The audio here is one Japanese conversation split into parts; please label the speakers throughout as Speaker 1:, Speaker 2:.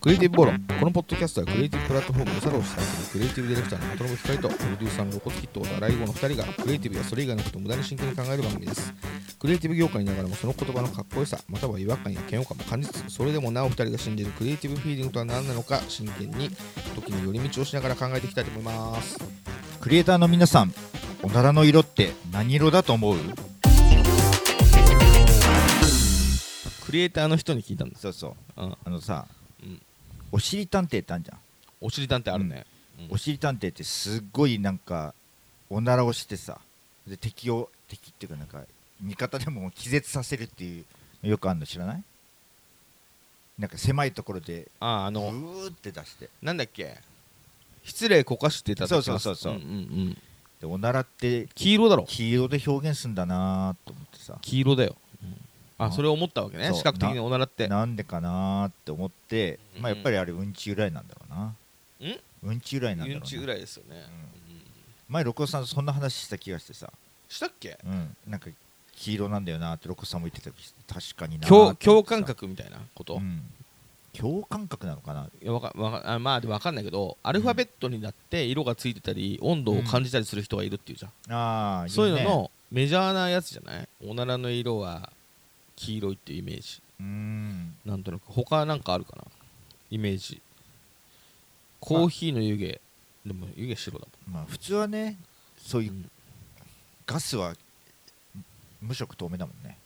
Speaker 1: クリエイティブボロン。このポッドキャストはクリエイティブプラットフォームでサロを主催す。るクリエイティブディレクターの本信光とプロデューサーのロコツキット小田来後の2人がクリエイティブやそれ以外のことを無駄に真剣に考える番組ですクリエイティブ業界にいながらもその言葉のかっこよさまたは違和感や嫌悪感も感じつつそれでもなお2人が信じるクリエイティブフィーリングとは何なのか真剣に時に寄り道をしながら考えていきたいと思います。
Speaker 2: クリエイターの皆さんおならの色って何色だと思う
Speaker 1: クリエイターの人に聞いたんです。
Speaker 2: そうそう。
Speaker 1: うん。
Speaker 2: あのさ、
Speaker 1: うん
Speaker 2: おしり探偵ってあるじゃん、
Speaker 1: おしりたんってあるね、うん。
Speaker 2: おしり探偵ってすっごいなんかおならをしてさで敵を敵っていうかなんか味方でも気絶させるっていうのよくあるの知らない？なんか狭いところでブ
Speaker 1: あああの
Speaker 2: ーって出して。
Speaker 1: なんだっけ？失礼こかしてた
Speaker 2: そうそうそうそう。ん
Speaker 1: んうん、
Speaker 2: でおならって
Speaker 1: 黄色だろ。
Speaker 2: 黄色で表現するんだなと思ってさ。
Speaker 1: 黄色だよ、あ
Speaker 2: うん。
Speaker 1: それを思ったわけね。視覚的におならって。
Speaker 2: なんでかなって思って、
Speaker 1: うん。
Speaker 2: まあ、やっぱりあれうんち由来なんだろうな。うん？ち由来なんだろうな。
Speaker 1: うんちぐらいですよね、
Speaker 2: うん。
Speaker 1: うん。
Speaker 2: 前六甲さんそんな話した気がしてさ、
Speaker 1: したっけ？
Speaker 2: うん、なんか黄色なんだよなって六甲さんも言ってたけど確かにな
Speaker 1: 共共感覚みたいなこと、
Speaker 2: うん、共感覚なのかな？い
Speaker 1: やわかわかあまあでも分かんないけどアルファベットになって色がついてたり温度を感じたりする人がいるっていうじゃん、
Speaker 2: ああね。
Speaker 1: そういうののメジャーなやつじゃない？おならの色は黄色いっていうイメージ。
Speaker 2: うん。
Speaker 1: なんとなく他なんかあるかな？イメージ。コーヒーの湯気。でも湯気白だ
Speaker 2: まあ普通はねそう
Speaker 1: もん、
Speaker 2: いうガスは無色透明だもんね。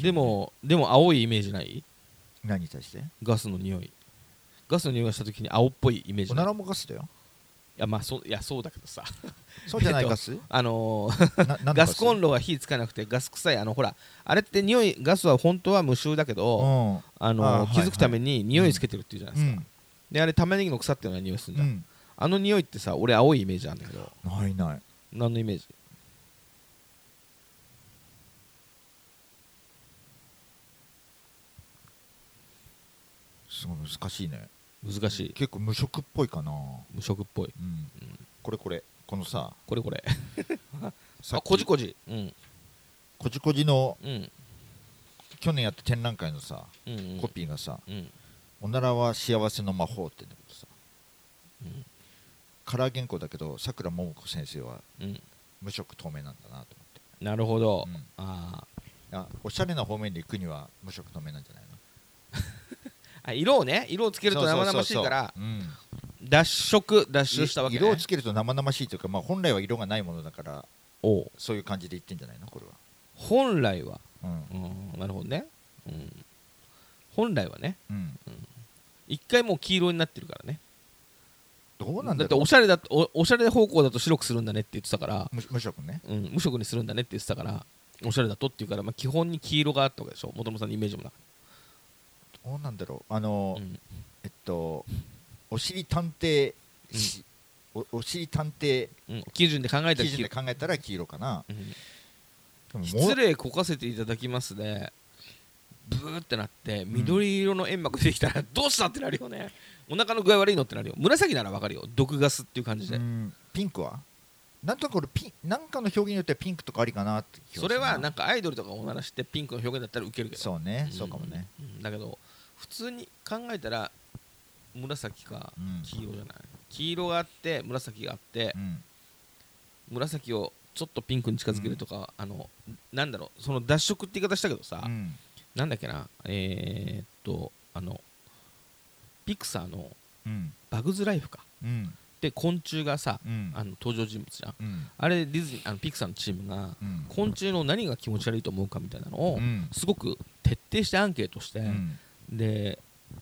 Speaker 1: でもでも青いイメージない？
Speaker 2: 何に対して？
Speaker 1: ガスの匂い。ガスの匂いがした時に青っぽいイメージな
Speaker 2: おないらもガスだよ。
Speaker 1: いやまあそういやそうだけどさ。
Speaker 2: そうじゃな
Speaker 1: えっと
Speaker 2: いガス
Speaker 1: あのー
Speaker 2: ななんの
Speaker 1: ガス？コンロが火つかなくてガス臭い。あのほらあれって匂いガスは本当は無臭だけど、
Speaker 2: うん。
Speaker 1: あのー
Speaker 2: あー
Speaker 1: 気づくために匂いつけてるっていうじゃないですか、であれ玉ねぎの腐ったような匂いするんじゃん、
Speaker 2: うん。
Speaker 1: あの匂いってさ俺青いイメージなんだけど。
Speaker 2: ないない。
Speaker 1: 何のイメージ？
Speaker 2: すごい難しいね
Speaker 1: 難しい。
Speaker 2: 結構無色っぽいかな。
Speaker 1: 無色っぽい。
Speaker 2: うん。これこれ。このさ。
Speaker 1: これこれ。
Speaker 2: さっき。
Speaker 1: あこじこじ。うん。
Speaker 2: こじこじの。
Speaker 1: うん。
Speaker 2: 去年やった展覧会のさ。
Speaker 1: うんうん。
Speaker 2: コピーがさ。
Speaker 1: うん「
Speaker 2: おならは幸せの魔法」ってんだけどさ。
Speaker 1: うん。
Speaker 2: カラー原稿だけどさくらももこ先生は
Speaker 1: うん。
Speaker 2: 無色透明なんだなと思って。
Speaker 1: なるほど、
Speaker 2: うん。
Speaker 1: あー。
Speaker 2: あおしゃれな方面で行くには無色透明なんじゃない？
Speaker 1: 色をね色をつけると生々しいから脱色脱臭したわけ、ね、
Speaker 2: 色をつけると生々しいというか、まあ、本来は色がないものだから
Speaker 1: おう。
Speaker 2: そういう感じで言ってんじゃないの？これは、
Speaker 1: 本来は。
Speaker 2: うん。
Speaker 1: うんなるほどね、うん、本来はね。
Speaker 2: うん、
Speaker 1: 一回もう黄色になってるからね。
Speaker 2: どうなんだ
Speaker 1: っておしゃれだとおおしゃれ方向だと白くするんだねって言ってたから、
Speaker 2: 無無色ね。
Speaker 1: うん、無色にするんだねって言ってたからおしゃれだとっていうから、まあ、基本に黄色があったわけでしょ。元々さんのイメージもな
Speaker 2: どうなんだろう。あの、
Speaker 1: うん。
Speaker 2: えっとおしり探偵し、おおしり探偵
Speaker 1: うん、基準で考えたら
Speaker 2: 基準で考えたら黄色かな。
Speaker 1: 失礼こかせていただきますでブーってなって緑色の煙幕出てきたらどうしたってなるよね。お腹の具合悪いのってなるよ。紫ならわかるよ。毒ガスっていう感じで、
Speaker 2: うん。ピンクは？なんとなく俺ピンなんかの表現によってはピンクとかありかなって
Speaker 1: そ
Speaker 2: る
Speaker 1: れはなんかアイドルとかおならしてピンクの表現だったらウケるけど。
Speaker 2: そうね、
Speaker 1: ん。
Speaker 2: そうかもね、
Speaker 1: うん。だけど普通に考えたら紫か
Speaker 2: うん。
Speaker 1: 黄色じゃない？黄色があって紫があって
Speaker 2: うん。
Speaker 1: 紫をちょっとピンクに近づけるとか、あのなんだろうその脱色って言い方したけどさ、
Speaker 2: うん。
Speaker 1: なんだっけなえー、っとあのピクサーの
Speaker 2: うん。
Speaker 1: バグズライフか。
Speaker 2: うん。
Speaker 1: で昆虫がさ、
Speaker 2: うん。
Speaker 1: あの登場人物じゃん。
Speaker 2: うん。
Speaker 1: あれディズニーあのピクサーのチームが
Speaker 2: うん。
Speaker 1: 昆虫の何が気持ち悪いと思うかみたいなのを、
Speaker 2: うん。
Speaker 1: すごく徹底してアンケートして、
Speaker 2: うん
Speaker 1: で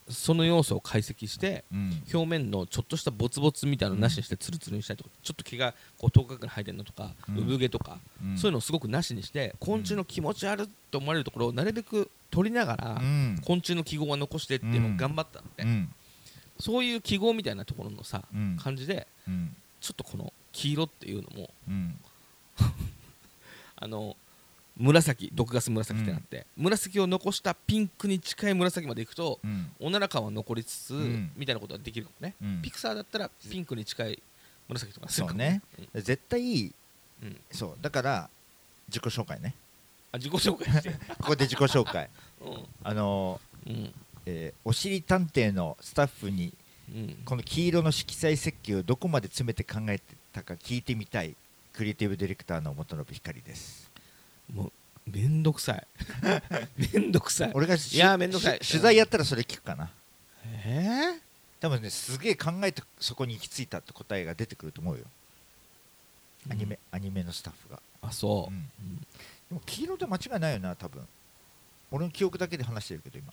Speaker 1: その要素を解析して
Speaker 2: うん。
Speaker 1: 表面のちょっとしたボツボツみたいなのなしにしてツルツルにしたりとか、ちょっと毛がこう頭角に生えてるのとか、
Speaker 2: うん。
Speaker 1: 産毛とか、
Speaker 2: うん。
Speaker 1: そういうのをすごくなしにして昆虫の気持ち悪いと思われるところをなるべく取りながら、
Speaker 2: うん。
Speaker 1: 昆虫の記号は残してっていうのを頑張ったので、
Speaker 2: うん。
Speaker 1: そういう記号みたいなところのさ、
Speaker 2: うん。
Speaker 1: 感じで
Speaker 2: うん。
Speaker 1: ちょっとこの黄色っていうのも
Speaker 2: うん。
Speaker 1: あの紫毒ガス紫ってなって、紫を残したピンクに近い紫までいくと
Speaker 2: うん。
Speaker 1: おなら感は残りつつ、
Speaker 2: ん。
Speaker 1: みたいなことができるかもね、
Speaker 2: うん。
Speaker 1: ピクサーだったらピンクに近い紫とか
Speaker 2: そうね。絶対
Speaker 1: うんうん。
Speaker 2: そう。だから自己紹介ね。
Speaker 1: あ自己紹介
Speaker 2: ここで自己紹介。
Speaker 1: う
Speaker 2: あの
Speaker 1: んうん。
Speaker 2: えーおしり探偵のスタッフに
Speaker 1: うん。
Speaker 2: この黄色の色彩設計をどこまで詰めて考えてたか聞いてみたいクリエイティブディレクターの本信光です
Speaker 1: もうめんどくさい。めんどくさい。
Speaker 2: 俺がし
Speaker 1: いやーめんどくさい。
Speaker 2: し取材やったらそれ聞くかな。
Speaker 1: え
Speaker 2: 多分ねすげえ考えてそこに行き着いたって答えが出てくると思うよ。
Speaker 1: ー
Speaker 2: アニメ、アニメのスタッフが、
Speaker 1: あそう、
Speaker 2: うん。でも黄色で間違いないよな多分。俺の記憶だけで話してるけど今、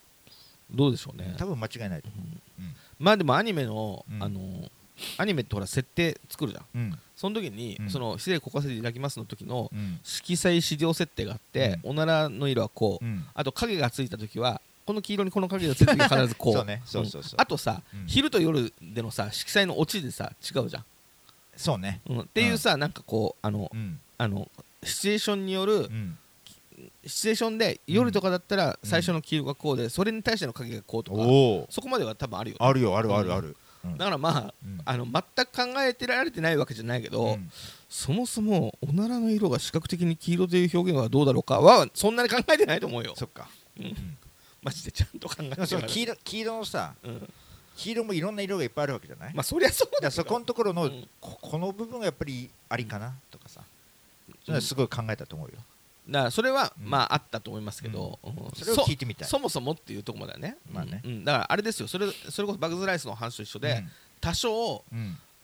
Speaker 1: どうでしょうね。
Speaker 2: 多分間違いないと
Speaker 1: うん。
Speaker 2: うん。
Speaker 1: まあでもアニメの、
Speaker 2: うん。
Speaker 1: あのアニメってほら設定作るじゃん。
Speaker 2: うん。
Speaker 1: その時に、
Speaker 2: うん。
Speaker 1: その失礼こかせていただきますの時の
Speaker 2: うん。
Speaker 1: 色彩資料設定があって、おならの色はこう、
Speaker 2: うん。
Speaker 1: あと影がついた時はこの黄色にこの影がついた時は必ずこう。
Speaker 2: そうね。そうそうそう。ん。
Speaker 1: あとさ、
Speaker 2: うん。
Speaker 1: 昼と夜でのさ色彩の落ちでさ違うじゃん、
Speaker 2: そうね。
Speaker 1: うん、っていうさ、なんかこうあの
Speaker 2: うん。
Speaker 1: あのシチュエーションによる
Speaker 2: うん。
Speaker 1: シチュエーションで夜とかだったら最初の黄色がこうでそれに対しての影がこうとか、そこまでは多分あるよ、ね、
Speaker 2: あるよあるあるある、うん
Speaker 1: だからまあ
Speaker 2: うん。
Speaker 1: あの全く考えてられてないわけじゃないけど、
Speaker 2: うん。
Speaker 1: そもそもおならの色が視覚的に黄色という表現はどうだろうかはそんなに考えてないと思うよ。
Speaker 2: そっか。
Speaker 1: うん。マジでちゃんと考えてない。
Speaker 2: 黄色黄色のさ
Speaker 1: うん。
Speaker 2: 黄色もいろんな色がいっぱいあるわけじゃない、
Speaker 1: まあそりゃそうだ
Speaker 2: だそこのところの、
Speaker 1: うん。
Speaker 2: ここの部分がやっぱりありかなとかさ、すごい考えたと思うよ、
Speaker 1: だからそれは
Speaker 2: うん。
Speaker 1: まああったと思いますけど、うん。
Speaker 2: それを聞いてみたい。
Speaker 1: そそもそもっていうところまではね,、
Speaker 2: まあね。
Speaker 1: うん。だからあれですよ。それそれこそバグズライスの話と一緒で、多少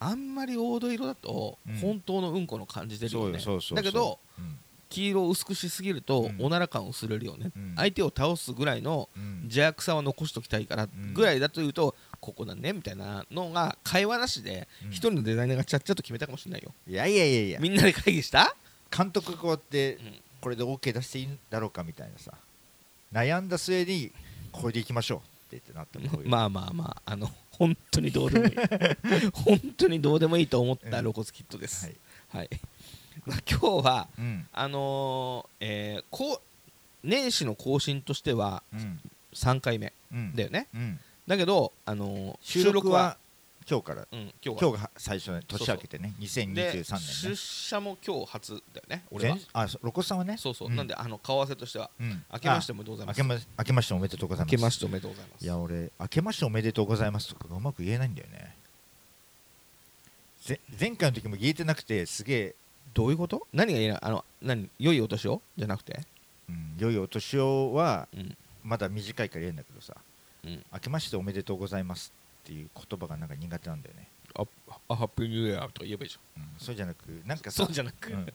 Speaker 1: あんまり黄土色だと
Speaker 2: うん。
Speaker 1: 本当のうんこの感じ出るよね、だけど
Speaker 2: うん。
Speaker 1: 黄色を薄くしすぎると、
Speaker 2: うん。
Speaker 1: おなら感薄れるよね、
Speaker 2: うん。
Speaker 1: 相手を倒すぐらいの
Speaker 2: うん。
Speaker 1: 邪悪さは残しときたいから
Speaker 2: ん。
Speaker 1: ぐらいだというと、ここだねみたいなのが会話なしで
Speaker 2: うん。
Speaker 1: 一人のデザイナーがちゃっちゃと決めたかもしれないよ、
Speaker 2: いやいやいやいや。
Speaker 1: みんなで会議した、
Speaker 2: 監督こうやって
Speaker 1: うん
Speaker 2: これで OK 出していいんだろうかみたいなさ。悩んだ末にこれでいきましょうって言ってなったの
Speaker 1: まあまあまああの本当にどうでもいい。本当にどうでもいいと思ったロコスキットです、
Speaker 2: はい。
Speaker 1: はい、まあ、今日は
Speaker 2: うん。
Speaker 1: あのーえーこう年始の更新としては
Speaker 2: うん。
Speaker 1: 3回目
Speaker 2: うん。
Speaker 1: だよね。
Speaker 2: うん。
Speaker 1: だけど、あのー
Speaker 2: 収録は今日から。
Speaker 1: うん、今日は
Speaker 2: 今日が最初ね年明けてね
Speaker 1: で
Speaker 2: 2023年
Speaker 1: 出
Speaker 2: ね
Speaker 1: 社も今日初だよね俺は。
Speaker 2: 全あそうロコさんはね？
Speaker 1: そうそう、
Speaker 2: ん。
Speaker 1: なんであの顔合わせとしては
Speaker 2: うん。
Speaker 1: 明けましておめでとうございます。
Speaker 2: あ明けま明けましておめでとうございます。
Speaker 1: 明けましておめでとうございます。
Speaker 2: いや俺明けましておめでとうございますとかがうまく言えないんだよね。ぜ前回の時も言えてなくてすげえ、
Speaker 1: どういうこと？何が言えない？あの何？良いお年を？じゃなくて？
Speaker 2: うん、良いお年をは
Speaker 1: うん。
Speaker 2: まだ短いから言えんだけどさ。
Speaker 1: うん。
Speaker 2: 明けましておめでとうございますっていう言葉がなんか苦手なんだよね、
Speaker 1: ああハッピーニューイヤーとか言えばいいじ
Speaker 2: うん、そうじゃなくなんか
Speaker 1: そうじゃなく。
Speaker 2: うん。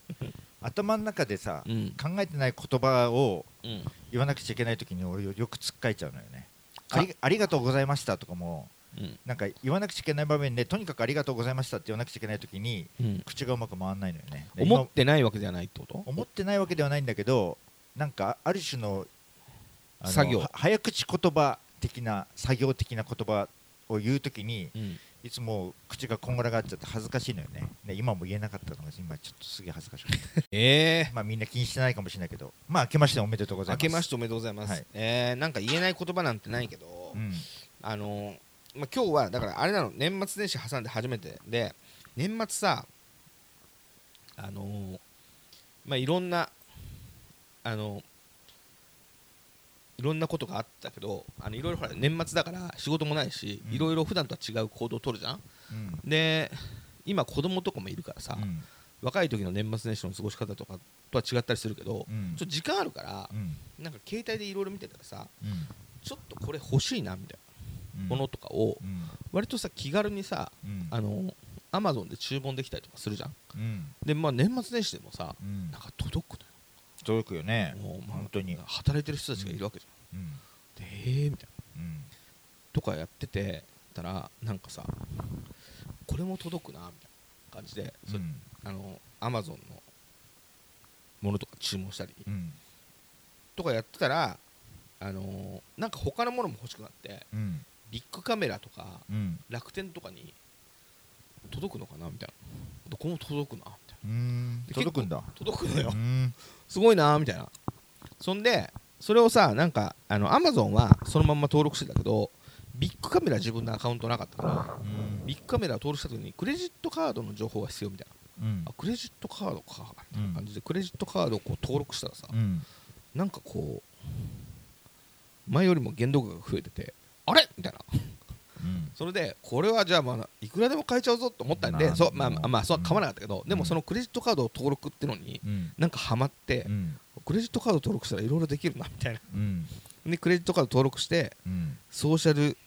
Speaker 2: 頭の中でさ、
Speaker 1: うん。
Speaker 2: 考えてない言葉を
Speaker 1: うん。
Speaker 2: 言わなくちゃいけない時に俺よくつっかえちゃうのよね。
Speaker 1: か
Speaker 2: ありありがとうございましたとかも
Speaker 1: うん。
Speaker 2: なんか言わなくちゃいけない場面でとにかくありがとうございましたって言わなくちゃいけない時に
Speaker 1: うん。
Speaker 2: 口がうまく回らないのよね。で
Speaker 1: 思
Speaker 2: 今
Speaker 1: ってないわけじゃないってこと？
Speaker 2: 思ってないわけではないんだけどなんかある種の
Speaker 1: 作業。
Speaker 2: は早口言葉的な作業的な言葉を言う時に
Speaker 1: うん。
Speaker 2: いつも口がこんがらがっちゃって恥ずかしいのよね。で今も言えなかったのが今ちょっとすげえ恥ずかしかった
Speaker 1: ええ。
Speaker 2: まあみんな気にしてないかもしれないけど。まあ明けましておめでとうございます。
Speaker 1: 明けましておめでとうございます、
Speaker 2: はい。
Speaker 1: えーなんか言えない言葉なんてないけど、
Speaker 2: うん。
Speaker 1: あのーまあ、今日はだからあれなの年末年始挟んで初めて。で年末さあのーまあいろんなあのーいろんなことがあったけどあのいろいろほら年末だから仕事もないし、
Speaker 2: うん。
Speaker 1: いろいろ普段とは違う行動を取るじゃん。
Speaker 2: うん。
Speaker 1: で今子供とかもいるからさ、
Speaker 2: うん。
Speaker 1: 若い時の年末年始の過ごし方とかとは違ったりするけど、
Speaker 2: うん。
Speaker 1: ちょっと時間あるから
Speaker 2: う、ん。
Speaker 1: なんか携帯でいろいろ見てたらさ
Speaker 2: うん。
Speaker 1: ちょっとこれ欲しいなみたい
Speaker 2: うん。
Speaker 1: なものとかを
Speaker 2: うん。
Speaker 1: 割とさ気軽にさ
Speaker 2: うん。
Speaker 1: あのアマゾンで注文できたりとかするじゃん。
Speaker 2: うん。
Speaker 1: でまあ年末年始でもさ
Speaker 2: うん。
Speaker 1: なんか届く
Speaker 2: 届くよね
Speaker 1: のよもう、まあ
Speaker 2: 本当に。
Speaker 1: 働いてる人たちがいるわけじ
Speaker 2: うん。
Speaker 1: ゃん、でえーみたいな。
Speaker 2: うん。
Speaker 1: とかやっててたらなんかさこれも届くなみたいな感じで、
Speaker 2: うん。
Speaker 1: あのアマゾンのものとか注文したり
Speaker 2: うん。
Speaker 1: とかやってたらあのーなんか他のものも欲しくなって
Speaker 2: うん。
Speaker 1: ビッグカメラとか
Speaker 2: うん。
Speaker 1: 楽天とかに届くのかなみたいな。どこも届くな。み
Speaker 2: 届くんだ。
Speaker 1: 届くのよ。
Speaker 2: うん。
Speaker 1: すごいなみたいな。そんでそれをさなんかあのアマゾンはそのまんま登録してたけどビッグカメラ自分のアカウントなかったから
Speaker 2: うん。
Speaker 1: ビッグカメラを登録した時にクレジットカードの情報が必要みたいな。
Speaker 2: うん。
Speaker 1: あクレジットカードかみたいな
Speaker 2: うん
Speaker 1: 感じでクレジットカードをこう登録したらさ
Speaker 2: うん。
Speaker 1: なんかこう前よりも限度額が増えててあれ？みたいな。
Speaker 2: うん
Speaker 1: それでこれはじゃあまあいくらでも買えちゃうぞと思ったんで
Speaker 2: まあ
Speaker 1: そうまあまあまあそう
Speaker 2: うん。
Speaker 1: 買わなかったけどで
Speaker 2: うん。
Speaker 1: もそのクレジットカードを登録ってのに
Speaker 2: うん。
Speaker 1: なんかハマって
Speaker 2: うん。
Speaker 1: クレジットカード登録したらいろいろできるなみたいな。
Speaker 2: うん。
Speaker 1: でクレジットカード登録して
Speaker 2: うん。
Speaker 1: ソーシャル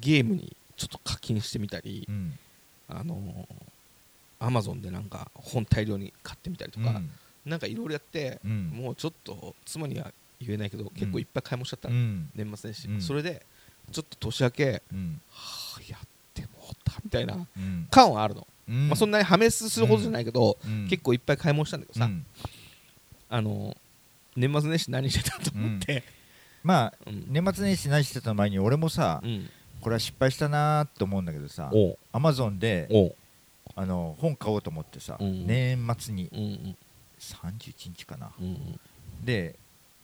Speaker 1: ゲームにちょっと課金してみたり
Speaker 2: うん。
Speaker 1: あのアマゾンでなんか本大量に買ってみたりとかなんかいろいろやって
Speaker 2: うん。
Speaker 1: もうちょっと妻には言えないけど結構いっぱい買い物しちゃった年末年始、
Speaker 2: うん。
Speaker 1: それでちょっと年明け、
Speaker 2: うん。
Speaker 1: はあ、やってもうたみたいな
Speaker 2: うん。
Speaker 1: 感はあるの、
Speaker 2: うん。
Speaker 1: まあ、そんなに破滅するほどじゃないけど、
Speaker 2: うん。
Speaker 1: 結構いっぱい買い物したんだけどさ、
Speaker 2: うん。
Speaker 1: あの年末年始何してたと思って、
Speaker 2: まあ
Speaker 1: うん。
Speaker 2: 年末年始何してた前に俺もさ
Speaker 1: うん。
Speaker 2: これは失敗したなーと思うんだけどさアマゾンであの本買おうと思ってさ
Speaker 1: うん。
Speaker 2: 年末に
Speaker 1: うんうん。
Speaker 2: 31日かな。で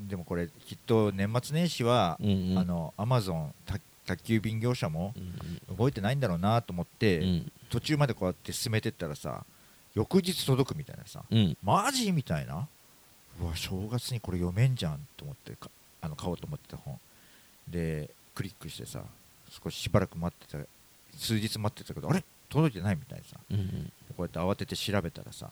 Speaker 2: でもこれきっと年末年始は
Speaker 1: うんうん。
Speaker 2: あのアマゾン宅急便業者も
Speaker 1: うん
Speaker 2: 動いてないんだろうなと思って、
Speaker 1: うん。
Speaker 2: 途中までこうやって進めてったらさ翌日届くみたいなさ
Speaker 1: うん。
Speaker 2: マジみたいなうわ正月にこれ読めんじゃんと思ってかあの買おうと思ってた本。でクリックしてさ少ししばらく待ってた数日待ってたけどあれ？届いてないみたいなさ。
Speaker 1: うんうん。
Speaker 2: こうやって慌てて調べたらさ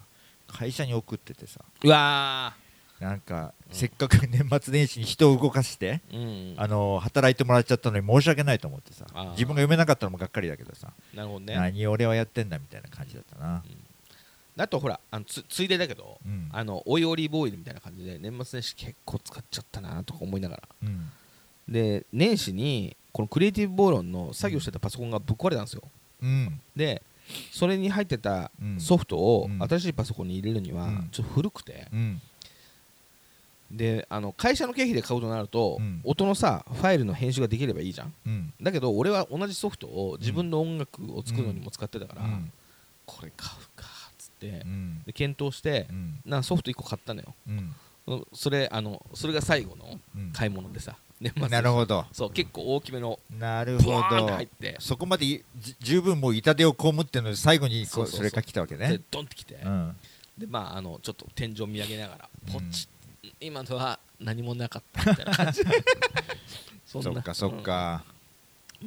Speaker 2: 会社に送っててさ。
Speaker 1: うわ
Speaker 2: なんか、
Speaker 1: うん
Speaker 2: せっかく年末年始に人を動かして、
Speaker 1: ーうん。
Speaker 2: あの働いてもらっちゃったのに申し訳ないと思ってさ自分が読めなかったのもがっかりだけどさ、
Speaker 1: なるほどね。
Speaker 2: 何俺はやってんだみたいな感じだったな、
Speaker 1: あとほらあのつついでだけど
Speaker 2: うん。
Speaker 1: あのオイオリーブオイルみたいな感じで年末年始結構使っちゃったなとか思いながら。
Speaker 2: うん。
Speaker 1: で年始にこのクリエイティブ暴論の作業してたパソコンがぶっ壊れたんですよ。
Speaker 2: うん。
Speaker 1: でそれに入ってた
Speaker 2: うん。
Speaker 1: ソフトを
Speaker 2: うん。
Speaker 1: 新しいパソコンに入れるには
Speaker 2: うん。
Speaker 1: ちょっと古くて
Speaker 2: うん
Speaker 1: であの会社の経費で買うとなると
Speaker 2: うん。
Speaker 1: 音のさファイルの編集ができればいいじゃん。
Speaker 2: うん。
Speaker 1: だけど俺は同じソフトを自分の音楽を作るのにも使ってたから
Speaker 2: うん。
Speaker 1: これ買うかっつって。
Speaker 2: うん。
Speaker 1: で検討して
Speaker 2: うん。
Speaker 1: なソフト1個買ったのよ。それあのそれが最後の
Speaker 2: うん。
Speaker 1: 買い物でさ年末。
Speaker 2: なるほど。
Speaker 1: そう結構大きめの
Speaker 2: なるほど。
Speaker 1: 入って。
Speaker 2: そこまで十分もう痛手を被ってので最後にこ
Speaker 1: そ
Speaker 2: れが来たわけ
Speaker 1: で
Speaker 2: ね
Speaker 1: ドンってきて。
Speaker 2: うん。
Speaker 1: でまああのちょっと天井見上げながら
Speaker 2: うん。
Speaker 1: ポチッ今のは何もなかったみたいな感じ。そ
Speaker 2: そっかそっか。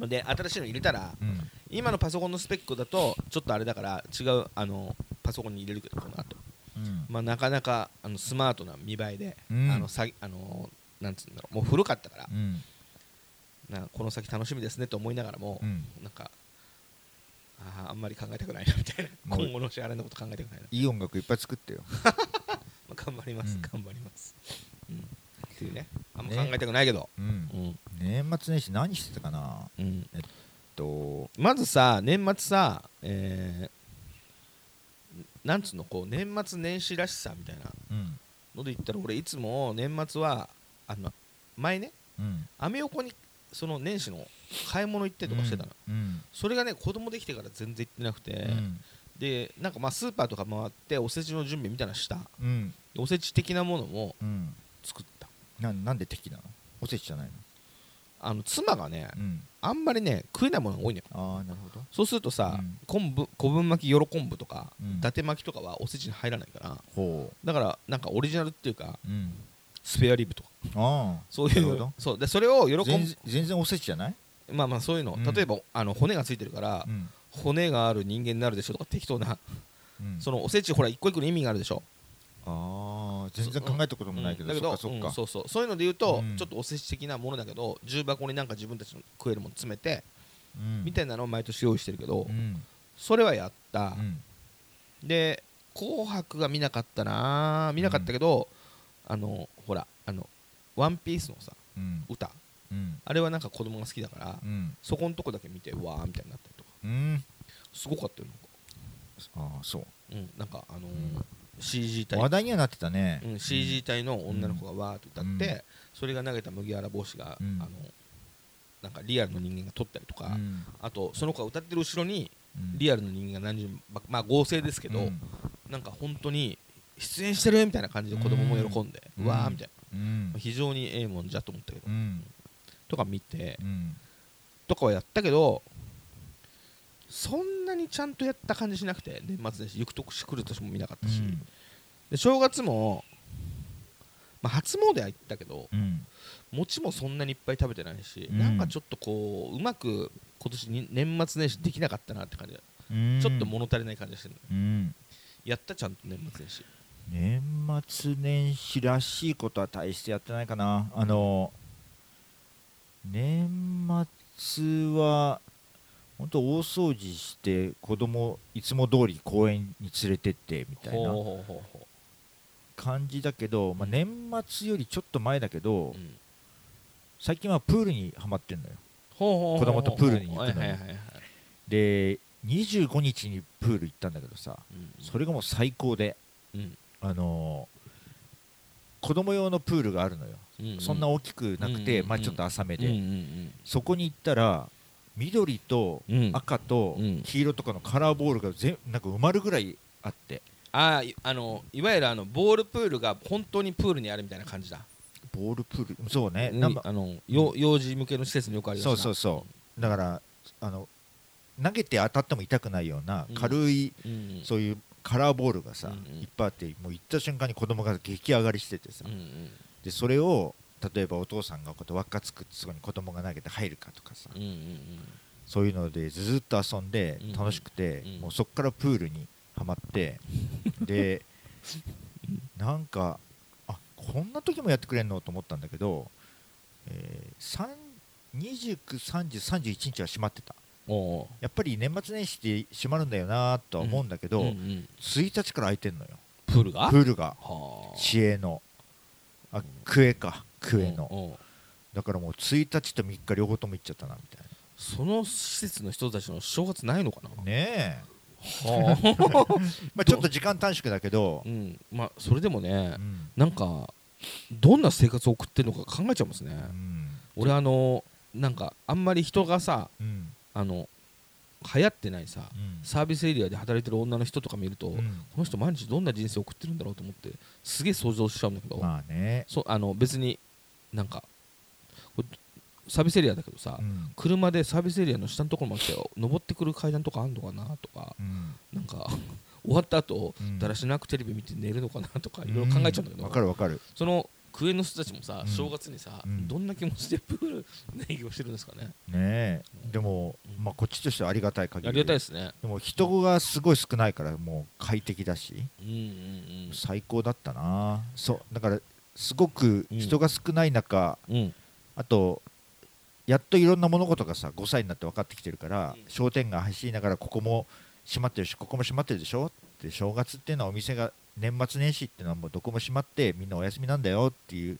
Speaker 1: うん。で新しいの入れたら
Speaker 2: うん。
Speaker 1: 今のパソコンのスペックだとちょっとあれだから違うあのパソコンに入れるけどこの後
Speaker 2: うん。
Speaker 1: まあなかなかあのスマートな見栄えで、
Speaker 2: うん。
Speaker 1: あのさあのなんつうんだろうもう古かったから、
Speaker 2: うん。
Speaker 1: なこの先楽しみですねと思いながらも、
Speaker 2: うん。
Speaker 1: なんかあーあんまり考えたくないなみたいな。今後の支払いのこと考えたくないな、
Speaker 2: いい音楽いっぱい作ってよ
Speaker 1: まあ、頑張ります、
Speaker 2: うん。
Speaker 1: 頑張ります、うん、っていうね。あんま
Speaker 2: ね
Speaker 1: 考えたくないけど、
Speaker 2: うん。
Speaker 1: うん。
Speaker 2: 年末年始何してたかな？
Speaker 1: うん。
Speaker 2: と。
Speaker 1: まずさ年末さ、えーなんつうのこう年末年始らしさみたいな
Speaker 2: うん。
Speaker 1: ので言ったら俺いつも年末はあの前ね
Speaker 2: うん。
Speaker 1: アメ横にその年始の買い物行ってとかしてたの、
Speaker 2: うん。
Speaker 1: それがね子供できてから全然行ってなくて、
Speaker 2: うん
Speaker 1: でなんかまあスーパーとか回っておせちの準備みたいなのした。
Speaker 2: うん。
Speaker 1: おせち的なものも
Speaker 2: うん。
Speaker 1: 作った。
Speaker 2: ななんで敵なの？おせちじゃない
Speaker 1: あの妻がね
Speaker 2: のうん。
Speaker 1: あんまりね食えないものが多いのよ。
Speaker 2: ああなるほど。
Speaker 1: そうするとさ、
Speaker 2: うん。
Speaker 1: 昆布昆布巻きよろ昆布とか、
Speaker 2: うん。
Speaker 1: 伊達巻きとかはおせちに入らないから
Speaker 2: ほ
Speaker 1: だからなんかオリジナルっていうか
Speaker 2: ううん。
Speaker 1: スペアリブとか。
Speaker 2: ああ
Speaker 1: そういうそう。でそれを喜
Speaker 2: 全
Speaker 1: ん
Speaker 2: 然全然おせちじゃない？
Speaker 1: まあまあそういうの、
Speaker 2: うん。
Speaker 1: 例えばあの骨がついてるから、
Speaker 2: うん
Speaker 1: 骨がある人間になるでしょとか適当な、
Speaker 2: うん。
Speaker 1: そのおせちほら一個一個の意味があるでしょ
Speaker 2: ああ全然考えたこともないけど
Speaker 1: うん。だ
Speaker 2: そっか。そ
Speaker 1: うんそうそう。そういうので言うと、
Speaker 2: うん。
Speaker 1: ちょっとおせち的なものだけど重箱になんか自分たちの食えるもの詰めて、
Speaker 2: うん。
Speaker 1: みたいなのを毎年用意してるけど、
Speaker 2: うん。
Speaker 1: それはやった。
Speaker 2: う、ん。
Speaker 1: で「紅白」が見なかったな見なかったけど、あのほらあの「ワンピースのさ
Speaker 2: うん。
Speaker 1: 歌。
Speaker 2: うん。
Speaker 1: あれはなんか子供が好きだから、
Speaker 2: うん。
Speaker 1: そこのとこだけ見てうわーみたいになったりとか
Speaker 2: うん。
Speaker 1: すごかったよなんか,、
Speaker 2: ああそう。
Speaker 1: うん、なんかあのー
Speaker 2: うん
Speaker 1: CG 体
Speaker 2: 話題にはなってたね。
Speaker 1: うん、CG 体の女の子がわーって歌って、
Speaker 2: うん。
Speaker 1: それが投げた麦わら帽子が、
Speaker 2: うん。
Speaker 1: あのなんかリアルの人間が撮ったりとか、
Speaker 2: うん。
Speaker 1: あとその子が歌ってる後ろに
Speaker 2: うん。
Speaker 1: リアルの人間が何十ままあ合成ですけど、
Speaker 2: うん。
Speaker 1: なんか本当に出演してるみたいな感じで子供も喜んで、う
Speaker 2: うん。
Speaker 1: わーみたい
Speaker 2: うん。
Speaker 1: な非常にええもんじゃと思ったけど、
Speaker 2: うん。
Speaker 1: とか見て。
Speaker 2: うん。
Speaker 1: とかはやったけどそんなにちゃんとやった感じしなくて年末年始行くとし来る年も見なかったし、で正月もまあ、初詣は行ったけど
Speaker 2: うん。
Speaker 1: 餅もそんなにいっぱい食べてないし、
Speaker 2: うん。
Speaker 1: なんかちょっとこううまく今年に年末年始できなかったなって感じ、
Speaker 2: うん。
Speaker 1: ちょっと物足りない感じがしてる。
Speaker 2: うん。
Speaker 1: やったちゃんと年末年始。
Speaker 2: 年末年始らしいことは大してやってないかな。あの年末は本当大掃除して子供いつも通り公園に連れてってみたいな感じだけど、まあ、年末よりちょっと前だけど、
Speaker 1: う、うん。
Speaker 2: 最近はプールにはまってんのよ。子供とプールに行くの
Speaker 1: はいはいはいはい
Speaker 2: で25日にプール行ったんだけどさ
Speaker 1: うん。
Speaker 2: それがもう最高で
Speaker 1: うん。
Speaker 2: あのー子供用のプールがあるのよ、
Speaker 1: うん
Speaker 2: そんな大きくなくて、
Speaker 1: うん
Speaker 2: まあ、ちょっと浅めで、
Speaker 1: うんうん。
Speaker 2: そこに行ったら緑と赤と
Speaker 1: うん。
Speaker 2: 黄色とかのカラーボールが全なんか埋まるぐらいあって。
Speaker 1: ああのいわゆるあのボールプールが本当にプールにあるみたいな感じだ。
Speaker 2: ボールプール？そうね、
Speaker 1: うん。幼児向けの施設によくあるやつ
Speaker 2: そうそうそう。だからあの投げて当たっても痛くないような
Speaker 1: うん。
Speaker 2: 軽い、
Speaker 1: うん。うん
Speaker 2: そういうカラーボールがさ、
Speaker 1: うん。うん
Speaker 2: いっぱいあってもう行った瞬間に子供が激上がりしててさ、でそれを例えばお父さんがこうやって輪っか作ってそこに子供が投げて入るかとかさ、
Speaker 1: うんうん
Speaker 2: そういうのでずっと遊んで
Speaker 1: うん
Speaker 2: 楽しくて、
Speaker 1: うん。
Speaker 2: もうそこからプールにはまって でなんかあこんな時もやってくれんのと思ったんだけど、えー、29、30、31日は閉まってた。やっぱり年末年始って閉まるんだよなとは思うんだけど、
Speaker 1: うんうん
Speaker 2: 1日から開いてんのよ。
Speaker 1: プールが？
Speaker 2: プールが。
Speaker 1: はあ。
Speaker 2: 市営の。あクエかクエのだからもう1日と3日両方とも行っちゃったなみたい
Speaker 1: その施設の人たちの正月ないのかな？
Speaker 2: なねえ。
Speaker 1: はあ。
Speaker 2: まあちょっと時間短縮だけど。
Speaker 1: う、ん。まあそれでもね
Speaker 2: うん。
Speaker 1: なんかどんな生活を送ってるのか考えちゃいますね。
Speaker 2: うん。
Speaker 1: 俺あのなんかあんまり人がさ
Speaker 2: うん。
Speaker 1: あの流行ってないさ
Speaker 2: うん。
Speaker 1: サービスエリアで働いてる女の人とか見ると、
Speaker 2: うん。
Speaker 1: この人毎日どんな人生を送ってるんだろうと思ってすげえ想像しちゃうんだけど、
Speaker 2: まあね、
Speaker 1: そうあの別になんかサービスエリアだけどさ、
Speaker 2: うん。
Speaker 1: 車でサービスエリアの下のところまで登ってくる階段とかあんのかなとか
Speaker 2: うん。
Speaker 1: なんか 終わった後、
Speaker 2: うん。
Speaker 1: だらしなくテレビ見て寝るのかなとかいろいろ考えちゃうんだけど、
Speaker 2: わかるわかる。
Speaker 1: そのクエの人たちもさ、
Speaker 2: うん。
Speaker 1: 正月にさ、
Speaker 2: うん。
Speaker 1: どんな気持ちでプールの営業してるんですかね。
Speaker 2: ねえ。でも、まあ、こっちとしてはありがたい限り。
Speaker 1: ありがたいですね。
Speaker 2: でも人がすごい少ないからもう快適だし。
Speaker 1: うんうんうん。
Speaker 2: 最高だったな。そうだからすごく人が少ない中、
Speaker 1: うん。
Speaker 2: あとやっといろんな物事がさ5歳になって分かってきてるから、
Speaker 1: うん。
Speaker 2: 商店街走りながらここも閉まってるしここも閉まってるでしょ？って正月っていうのはお店が年末年始っていうのはもうどこも閉まってみんなお休みなんだよ。っていう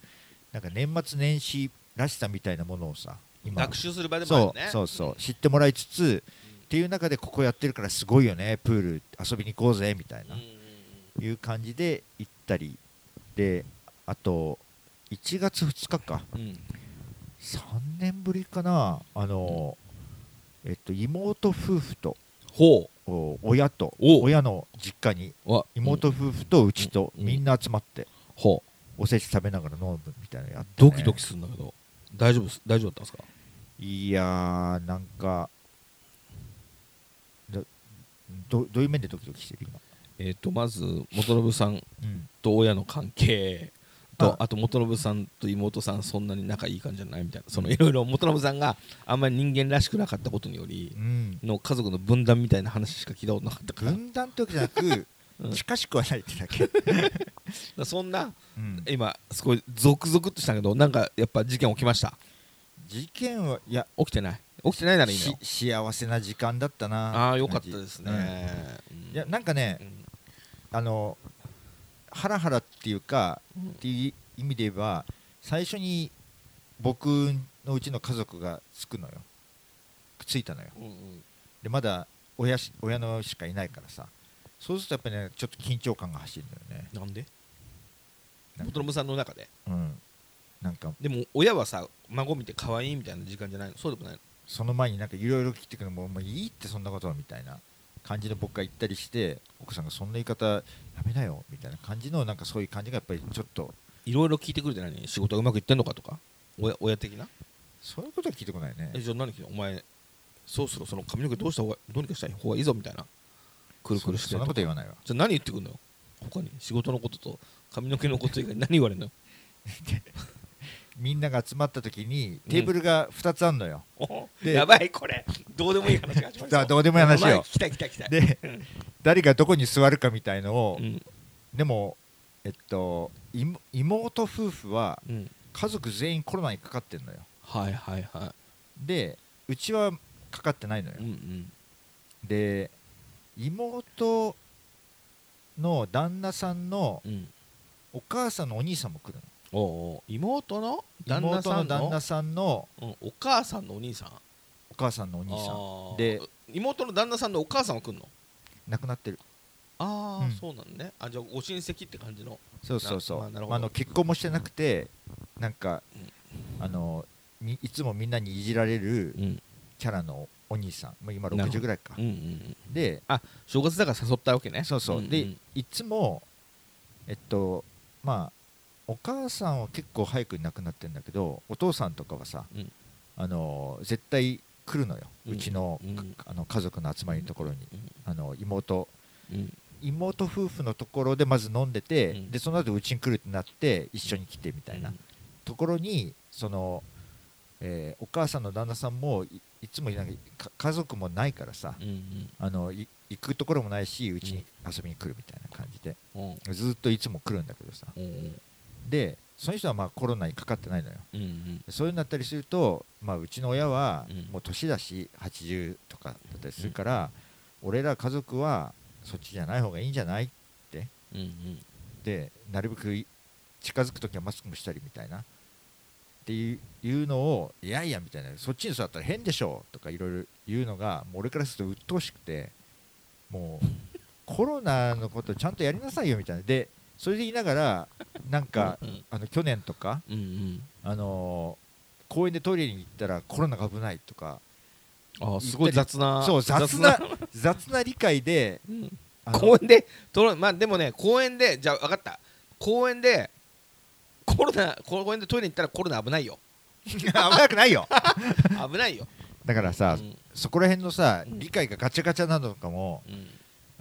Speaker 2: なんか年末年始らしさみたいなものをさ今
Speaker 1: 学習する場でもある
Speaker 2: そ
Speaker 1: よね
Speaker 2: うそうそう知ってもらいつつっていう中でここやってるからすごいよね。プール遊びに行こうぜみたいな。いう感じで行ったり。であと1月2日か。
Speaker 1: うん。
Speaker 2: 3年ぶりかな。あの、えっと、妹夫婦と
Speaker 1: ほ
Speaker 2: お親と
Speaker 1: お。
Speaker 2: 親の実家に妹夫婦とうちと
Speaker 1: うん。
Speaker 2: みんな集まって
Speaker 1: ほう。
Speaker 2: おせち食べながら飲むみたいなのやって、
Speaker 1: ドキドキするんだけど大丈夫です大丈夫だったんですか？
Speaker 2: いやーなんかどどどういう面でドキドキしてる今、
Speaker 1: えっとまず元信さん
Speaker 2: うん、
Speaker 1: と親の関係と
Speaker 2: あ
Speaker 1: あと元信さんと妹さんそんなに仲いい感じじゃないみたいな。その
Speaker 2: うん
Speaker 1: いろいろ元信さんがあんまり人間らしくなかったことにより
Speaker 2: うん、
Speaker 1: の家族の分断みたいな話しか聞いたことなかったから。
Speaker 2: 分断ってわけじゃなく
Speaker 1: うん。
Speaker 2: 近しくはないってだけ、
Speaker 1: ら そんな
Speaker 2: うん。
Speaker 1: 今すごいゾクゾクっとしたけどなんかやっぱ事件起きました？
Speaker 2: 事件はいや
Speaker 1: 起きてない？起きてないならいいの
Speaker 2: 幸せな時間だったな
Speaker 1: ああよかったですね。
Speaker 2: うん。いやなんかね
Speaker 1: うん。
Speaker 2: あのハラハラっていうか
Speaker 1: うん。
Speaker 2: っていう意味で言えば最初に僕のうちの家族がつくのよ。ついたのよ。
Speaker 1: うんうん。
Speaker 2: でまだ親し親のしかいないからさ。そうするとやっぱりねちょっと緊張感が走るのよね。
Speaker 1: なんで？
Speaker 2: なんか。
Speaker 1: 元信さんの中で？
Speaker 2: うん。なんか。
Speaker 1: でも親はさ孫見て可愛いみたいな時間じゃないの？そうでもないの？
Speaker 2: その前になんかいろいろ聞いてくるのももういいってそんなことはみたいな感じで僕が言ったりして奥さんがそんな言い方やめなよみたいな感じのなんかそういう感じがやっぱりちょっと。
Speaker 1: いろいろ聞いてくるじゃない仕事がうまくいってんのかとか？親親的な？
Speaker 2: そういうことは聞いてこないね。
Speaker 1: えじゃあ何聞いたお前そろそろその髪の毛どうした方がどうにかした方がいいぞみたいな。くるくるして
Speaker 2: そそんなこと言わないわ。
Speaker 1: じゃあ何言ってくるの？よ他に。仕事のことと髪の毛のこと以外に何言われるの？よ
Speaker 2: みんなが集まった時にテーブルが2つあんのよ、
Speaker 1: お
Speaker 2: で
Speaker 1: やばいこれ。どうでもいい話が始まりそう
Speaker 2: さあどうでもいい話よ。
Speaker 1: やば聞きたい聞きたい聞きた。い
Speaker 2: で誰がどこに座るかみたいのを、
Speaker 1: うん。
Speaker 2: でもえっと妹妹夫婦は
Speaker 1: うん。
Speaker 2: 家族全員コロナにかかってんのよ。
Speaker 1: はいはいは
Speaker 2: でうちはかかってないのよ。
Speaker 1: いうんうん。
Speaker 2: で妹の旦那さんの
Speaker 1: うん。
Speaker 2: お母さんのお兄さんも来る
Speaker 1: おうおう。妹の
Speaker 2: の
Speaker 1: 旦那さんの
Speaker 2: 旦那さんの
Speaker 1: うんお母さんのお兄さん。
Speaker 2: お母さんのお兄さ
Speaker 1: あ
Speaker 2: ん
Speaker 1: ー。
Speaker 2: で
Speaker 1: 妹の旦那さんのお母さんは来んの？
Speaker 2: 亡くなってる。
Speaker 1: ああ、
Speaker 2: うん。
Speaker 1: そうなんね。あじゃあご親戚って感じの。
Speaker 2: そうそうそう、
Speaker 1: なまあなるほど。
Speaker 2: あの結婚もしてなくてなんか、あのみいつもみんなにいじられる
Speaker 1: うん。
Speaker 2: キャラのお兄さん、まあ、今60
Speaker 1: なるほど。
Speaker 2: ぐらいか。
Speaker 1: うんうん
Speaker 2: で
Speaker 1: あ正月だから誘ったわけね。
Speaker 2: そうそう、
Speaker 1: んん
Speaker 2: でいつもえっとまあお母さんは結構早くに亡くなってるんだけどお父さんとかはさ、
Speaker 1: うん。
Speaker 2: あの絶対来るのよ、
Speaker 1: う
Speaker 2: うんちの,、
Speaker 1: うん。
Speaker 2: あの家族の集まりのところに、あの妹。
Speaker 1: うん。
Speaker 2: 妹夫婦のところでまず飲んでて、
Speaker 1: うん。
Speaker 2: でその後うちに来るってなって一緒に来てみたいな、ところにその、えーお母さんの旦那さんもいいつもなんかか家族もないからさ
Speaker 1: うんうん。
Speaker 2: あのい行くところもないしうちに遊びに来るみたいな感じで。
Speaker 1: うん。
Speaker 2: ずっといつも来るんだけどさ。
Speaker 1: うんうん
Speaker 2: でその人はまあコロナにかかってないのよ。
Speaker 1: うんうん。
Speaker 2: そういうのだったりすると、まあ、うちの親は
Speaker 1: うん。
Speaker 2: もう年だし80とかだったりするから、俺ら家族はそっちじゃない方がいいんじゃない
Speaker 1: うんうん。
Speaker 2: でなるべくい近づくときはマスクもしたりみたいな。っていういうのをいやいやみたいな。そっちに座ったら変でしょとかいろいろ言うのがもう俺からすると鬱陶しくてもう コロナのことちゃんとやりなさいよみたいな。でそれで言いながらなんか
Speaker 1: うん
Speaker 2: あの去年とか、あのー公園でトイレに行ったらコロナが危ないとか
Speaker 1: あーすごい雑な
Speaker 2: そう雑な雑な。理解で
Speaker 1: 公園でとろまあでもね公園でじゃあ分かった。公園でコロナ公園でトイレに行ったらコロナ危ないよ。
Speaker 2: 危なくないよ。
Speaker 1: 危ないよ。
Speaker 2: だからさ、
Speaker 1: うん。
Speaker 2: そこら辺のさ
Speaker 1: うん。
Speaker 2: 理解がガチャガチャなのとかも
Speaker 1: うん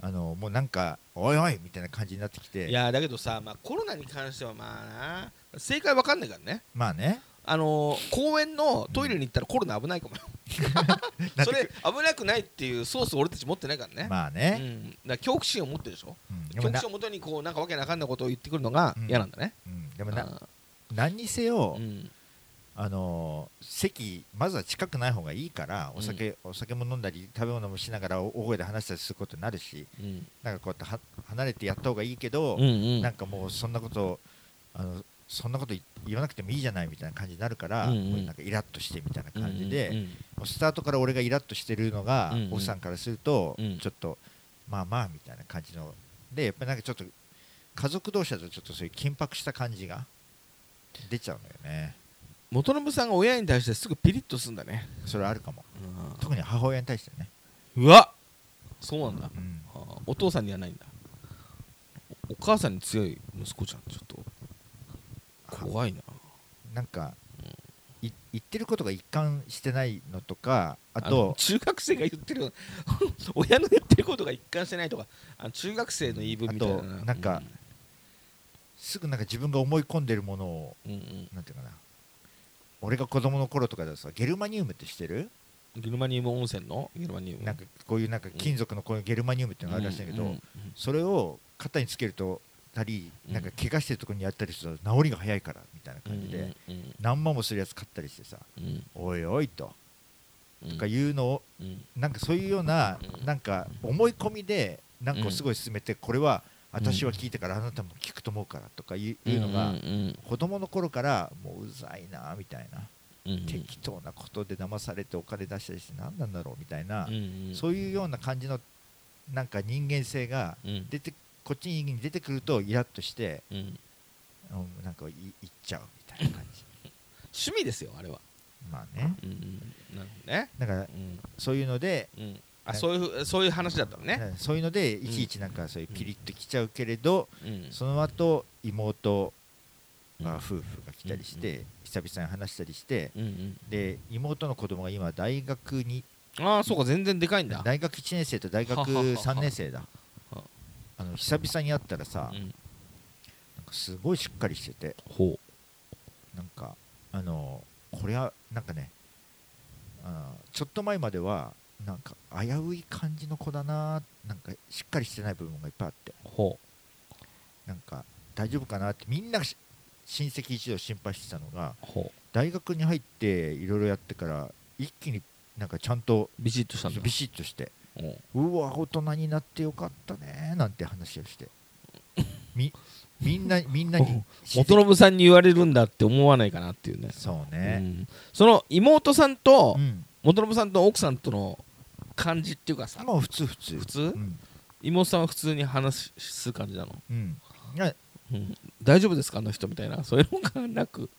Speaker 2: あのもうなんかおいおいみたいな感じになってきて。
Speaker 1: いやだけどさ、まあ、コロナに関してはまあな正解わかんないからね。
Speaker 2: まあね。
Speaker 1: あのー公園のトイレに行ったらコロナ危ないかも。よそ
Speaker 2: て
Speaker 1: れ危なくないっていうソース俺たち持ってないからね、う
Speaker 2: まあね、
Speaker 1: ん、だから恐怖心を持ってるでしょ。
Speaker 2: うん。で
Speaker 1: 恐怖心をもとにこうなんかわけなかんないことを言ってくるのが
Speaker 2: うん。
Speaker 1: 嫌なんだね、
Speaker 2: うん。でもな
Speaker 1: あ
Speaker 2: 何にせ
Speaker 1: ー
Speaker 2: よ、
Speaker 1: うん
Speaker 2: あのー席まずは近くない方がいいからお酒,、お酒も飲んだり食べ物もしながら大声で話したりすることになるし
Speaker 1: うん。
Speaker 2: なんかこうやっては離れてやった方がいいけど、
Speaker 1: うんうん。
Speaker 2: なんかもうそんなことあのそんなこと言わなくてもいいじゃないみたいな感じになるから、
Speaker 1: うんうん。
Speaker 2: なんかイラッとしてみたいな感じで、
Speaker 1: うんうん
Speaker 2: もうスタートから俺がイラッとしてるのが、
Speaker 1: うんうん。
Speaker 2: 奥さんからすると、
Speaker 1: うん。
Speaker 2: ちょっとまあまあみたいな感じのでやっぱりなんかちょっと家族同士だとちょっとそういう緊迫した感じが出ちゃうのよね
Speaker 1: 元信さんが親に対してすぐピリッとするんだね、
Speaker 2: それはあるかも。特に母親に対してね、
Speaker 1: うわそうなんだ、
Speaker 2: うん。
Speaker 1: お父さんにはないんだ。おお母さんに強い息子ちゃんちょっと。怖いな。
Speaker 2: なんか、い言ってることが一貫してないのとかあと
Speaker 1: 中学生が言ってる 親の言ってることが一貫してないとかあの中学生の言い分みたいな。
Speaker 2: なんかすぐなんか自分が思い込んでるものを
Speaker 1: うんうん。
Speaker 2: なんていうかな俺が子供の頃とかでさゲルマニウムって知ってる？
Speaker 1: うんゲルマニウム温泉の？ゲルマニウム。
Speaker 2: なんかこういうなんか金属のこういうゲルマニウムっていうのがあるらしいんだけど、それを肩につけるとたり
Speaker 1: うん。
Speaker 2: なんか怪我してるところにやったりすると治りが早いからみたいな
Speaker 1: うん
Speaker 2: 感じで、
Speaker 1: うん
Speaker 2: 何万もするやつ買ったりしてさ
Speaker 1: うん。
Speaker 2: おいおいと
Speaker 1: うん。
Speaker 2: とかいうのを
Speaker 1: うん。
Speaker 2: なんかそういうような
Speaker 1: うん。
Speaker 2: なんか思い込みでなんかをすごい進めてこれは
Speaker 1: うん
Speaker 2: 私は聞いてからあなたも聞くと思うからとかいうのが子供の頃からもううざいなみたいな。適当なことで騙されてお金出したりして何なんだろうみたいな。そういうような感じのなんか人間性が
Speaker 1: うん。
Speaker 2: 出てこっちに出てくるとイラッとして、なんかい言っちゃうみたいな感じ。
Speaker 1: 趣味ですよあれは。
Speaker 2: まあね。
Speaker 1: うんうん。なるほどね。
Speaker 2: だから
Speaker 1: うん。
Speaker 2: そういうので、
Speaker 1: うんあそういうふそういう話だったのね。
Speaker 2: そういうのでいちいちなんかそういうピリッときちゃうけれど、
Speaker 1: うん。
Speaker 2: その後妹
Speaker 1: うん。
Speaker 2: が夫婦が来たりして、久々に話したりして
Speaker 1: うんうん
Speaker 2: で妹の子供が今大学に
Speaker 1: ああそうか全然でかいんだ。
Speaker 2: 大学1年生と大学
Speaker 1: はははは。
Speaker 2: 3年生だ。
Speaker 1: は。
Speaker 2: あの久々に会ったらさ、
Speaker 1: うん。
Speaker 2: なんかすごいしっかりしてて
Speaker 1: ほ
Speaker 2: なんかあのこれはなんかねあちょっと前まではなんか危うい感じの子だななんかしっかりしてない部分がいっぱいあって。
Speaker 1: ほ
Speaker 2: なんか大丈夫かなってみんな親戚一同心配してたのが大学に入っていろいろやってから一気になんかちゃんと
Speaker 1: うビシッとした
Speaker 2: ビシッとして
Speaker 1: う
Speaker 2: わ大人になってよかったねなんて話をして。みみんなみんなに
Speaker 1: 元信さんに言われるんだって思わないかなっていうね
Speaker 2: そうね、
Speaker 1: うんその妹さんと
Speaker 2: うん
Speaker 1: 元信さんと奥さんとの感じっていうかさ。
Speaker 2: まあ普通普通。
Speaker 1: 普通？
Speaker 2: うん、
Speaker 1: 妹さんは普通に話す感じなの、
Speaker 2: うん、
Speaker 1: 大丈夫ですかあの人みたいな？そういうのがなく。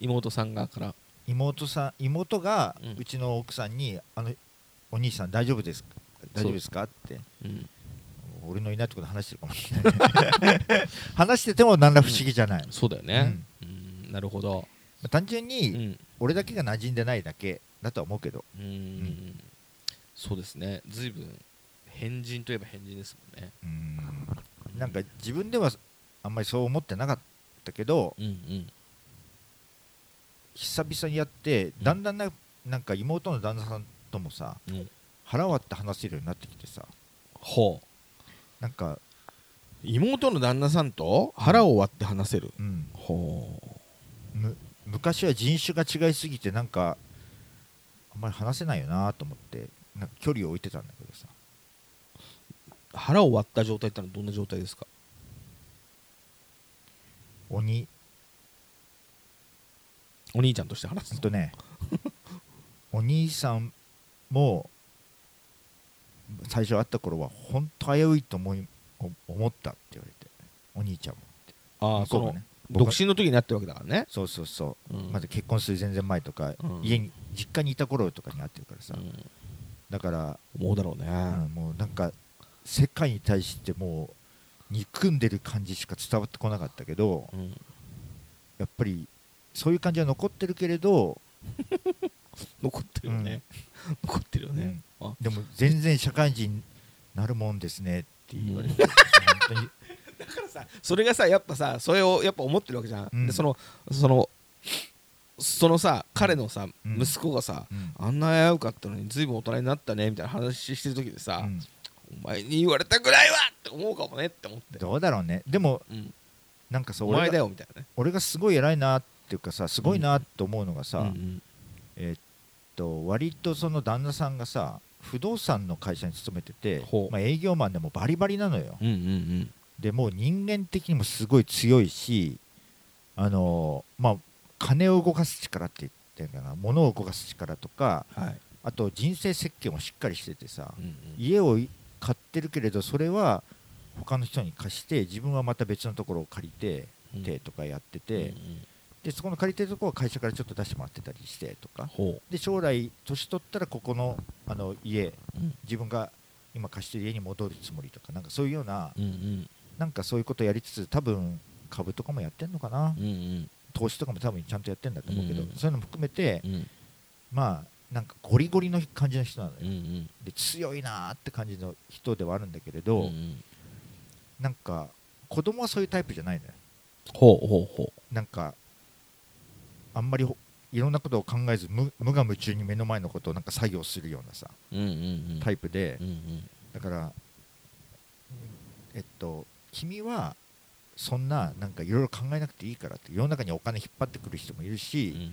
Speaker 1: 妹さん側から。
Speaker 2: 妹さん妹が
Speaker 1: うん。
Speaker 2: うちの奥さんに「あのお兄さん大丈夫ですか？大丈夫ですか?」って。
Speaker 1: う。ん。
Speaker 2: 俺のいないところで話してるかもしれない。話してても何ら不思議じゃない、
Speaker 1: そうだよね、うん。なるほど。
Speaker 2: 単純
Speaker 1: う
Speaker 2: に
Speaker 1: ん。
Speaker 2: 俺だけが馴染んでないだけだとは思うけど。
Speaker 1: うん、
Speaker 2: ん
Speaker 1: そうですね。随分変人といえば変人ですもんね。
Speaker 2: うん。なんか自分ではあんまりそう思ってなかったけど
Speaker 1: うんうん。
Speaker 2: 久々にやってだんだんななんか妹の旦那さんともさ
Speaker 1: うん。
Speaker 2: 腹割って話せるようになってきてさ。
Speaker 1: ほう。
Speaker 2: なんか、
Speaker 1: 妹の旦那さんと腹を割って話せる、
Speaker 2: うん、
Speaker 1: ほ
Speaker 2: む昔は人種が違いすぎてなんかあんまり話せないよなと思ってなんか距離を置いてたんだけどさ。
Speaker 1: う腹を割った状態ってのはどんな状態ですか？
Speaker 2: 鬼。
Speaker 1: お兄ちゃんとして話すの？
Speaker 2: ほんとね。お兄さんも最初会った頃は本当危ういと思い思ったって言われて。お兄ちゃんも
Speaker 1: ああそ
Speaker 2: うがね。
Speaker 1: 独身の時になってるわけだからね、
Speaker 2: そうそうそう、
Speaker 1: うん
Speaker 2: まだ結婚する全然前とか、
Speaker 1: うん。
Speaker 2: 家に実家にいた頃とかに会ってるからさ、
Speaker 1: うん
Speaker 2: だから、
Speaker 1: 思うだろうね、
Speaker 2: うんもうなんか世界に対してもう憎んでる感じしか伝わってこなかったけど
Speaker 1: うん。
Speaker 2: やっぱりそういう感じは残ってるけれど、
Speaker 1: 残ってるよね、残ってるよね、あ。
Speaker 2: でも全然社会人になるもんですねって言われて、本当に。
Speaker 1: だからさそれがさやっぱさそれをやっぱ思ってるわけじゃん、
Speaker 2: うん。
Speaker 1: でそのそのそのさ彼のさ、
Speaker 2: うん。
Speaker 1: 息子がさ
Speaker 2: うん。
Speaker 1: あんな危うかったのに随分大人になったねみたいな話してる時でさ、
Speaker 2: うん。
Speaker 1: お前に言われたぐらいはって思うかもねって思って、
Speaker 2: どうだろうね。でも
Speaker 1: うん、
Speaker 2: なんかさ
Speaker 1: お前だ
Speaker 2: 俺が
Speaker 1: よみたいなね。
Speaker 2: 俺がすごい偉いなっていうかさすごいなと思うのがさ、
Speaker 1: うん。うん。
Speaker 2: えーっと割とその旦那さんがさ不動産の会社に勤めててまあ、営業マンでもバリバリなのよ。
Speaker 1: うんうん。
Speaker 2: でもう人間的にもすごい強いしあのーまあ金を動かす力って言ってるかな。物を動かす力とか
Speaker 1: うんはい、
Speaker 2: あと人生設計もしっかりしててさ
Speaker 1: うんうん。
Speaker 2: 家を買ってるけれどそれは他の人に貸して自分はまた別のところを借りて
Speaker 1: うん。
Speaker 2: てとかやって
Speaker 1: うん
Speaker 2: て、
Speaker 1: うん。
Speaker 2: でそこの借りてるところは会社からちょっと出してもらってたりしてとか。
Speaker 1: ほ
Speaker 2: で将来年取ったらここのあの家
Speaker 1: う、うん。
Speaker 2: 自分が今貸してる家に戻るつもりとかなんかそういうような
Speaker 1: うんうん。
Speaker 2: なんかそういうことやりつつ多分株とかもやってんのかな。
Speaker 1: うんうん
Speaker 2: 投資とかも多分ちゃんとやってんだと思うけど、
Speaker 1: うん。うん
Speaker 2: そういうのも含めて
Speaker 1: うん。
Speaker 2: まあなんかゴリゴリの感じの人なのよ、
Speaker 1: うんうん。
Speaker 2: で強いなーって感じの人ではあるんだけれ
Speaker 1: う
Speaker 2: ど、
Speaker 1: んうん。
Speaker 2: なんか子供はそういうタイプじゃないのよ。
Speaker 1: ほうほうほ
Speaker 2: なんかあんまりほいろんなことを考えず無無我夢中に目の前のことをなんか作業するようなさ
Speaker 1: ううんうんうん。
Speaker 2: タイプで、
Speaker 1: うんうん。
Speaker 2: だからえっと君はそんななんかいろいろ考えなくていいからって世の中にお金引っ張ってくる人もいるし、
Speaker 1: うん。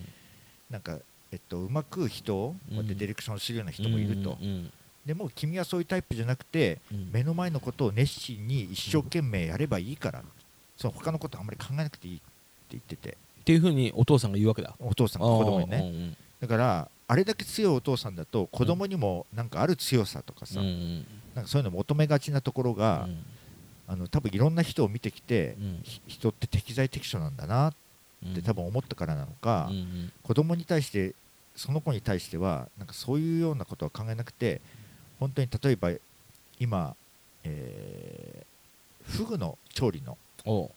Speaker 2: なんかえっとうまく人をこうやってディレクションするような人もいると、でも君はそういうタイプじゃなくて
Speaker 1: うん。
Speaker 2: 目の前のことを熱心に一生懸命やればいいから、その他のことあんまり考えなくていいって言ってて。
Speaker 1: っていうふうにお父さんが言うわけだ。
Speaker 2: お父さんが子供にね。
Speaker 1: ね
Speaker 2: だからあれだけ強いお父さんだと子供にもなんかある強さとかさ、なんかそういうの求めがちなところが、
Speaker 1: うん
Speaker 2: あの多分いろんな人を見てきて、
Speaker 1: うん。
Speaker 2: ひ人って適材適所なんだなって多分思ったからなのか、
Speaker 1: うんうん。
Speaker 2: 子供に対してその子に対してはなんかそういうようなことは考えなくて本当に例えば今、えーフグの調理の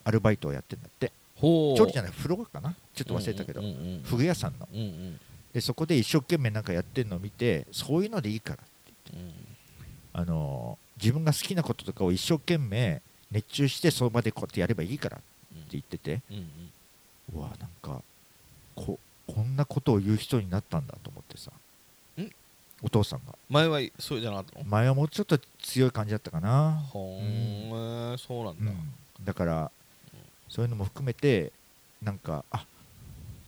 Speaker 2: アルバイトをやってるんだって。調理じゃないフロアかな。ちょっと忘れたけど、
Speaker 1: うんうんうん
Speaker 2: フグ屋さんの。
Speaker 1: うんうん。
Speaker 2: でそこで一生懸命なんかやってるのを見てそういうのでいいから
Speaker 1: うん。
Speaker 2: あのー自分が好きなこととかを一生懸命熱中してその場でこうやってやればいいからって言ってて
Speaker 1: うん。うん
Speaker 2: うわなんかここんなことを言う人になったんだと思ってさ。
Speaker 1: ん？
Speaker 2: お父さんが。
Speaker 1: 前はそうじゃなかったの？
Speaker 2: 前はもうちょっと強い感じだったかな、
Speaker 1: ほーん、えーそうなんだ、
Speaker 2: うん、だからそういうのも含めてなんかあ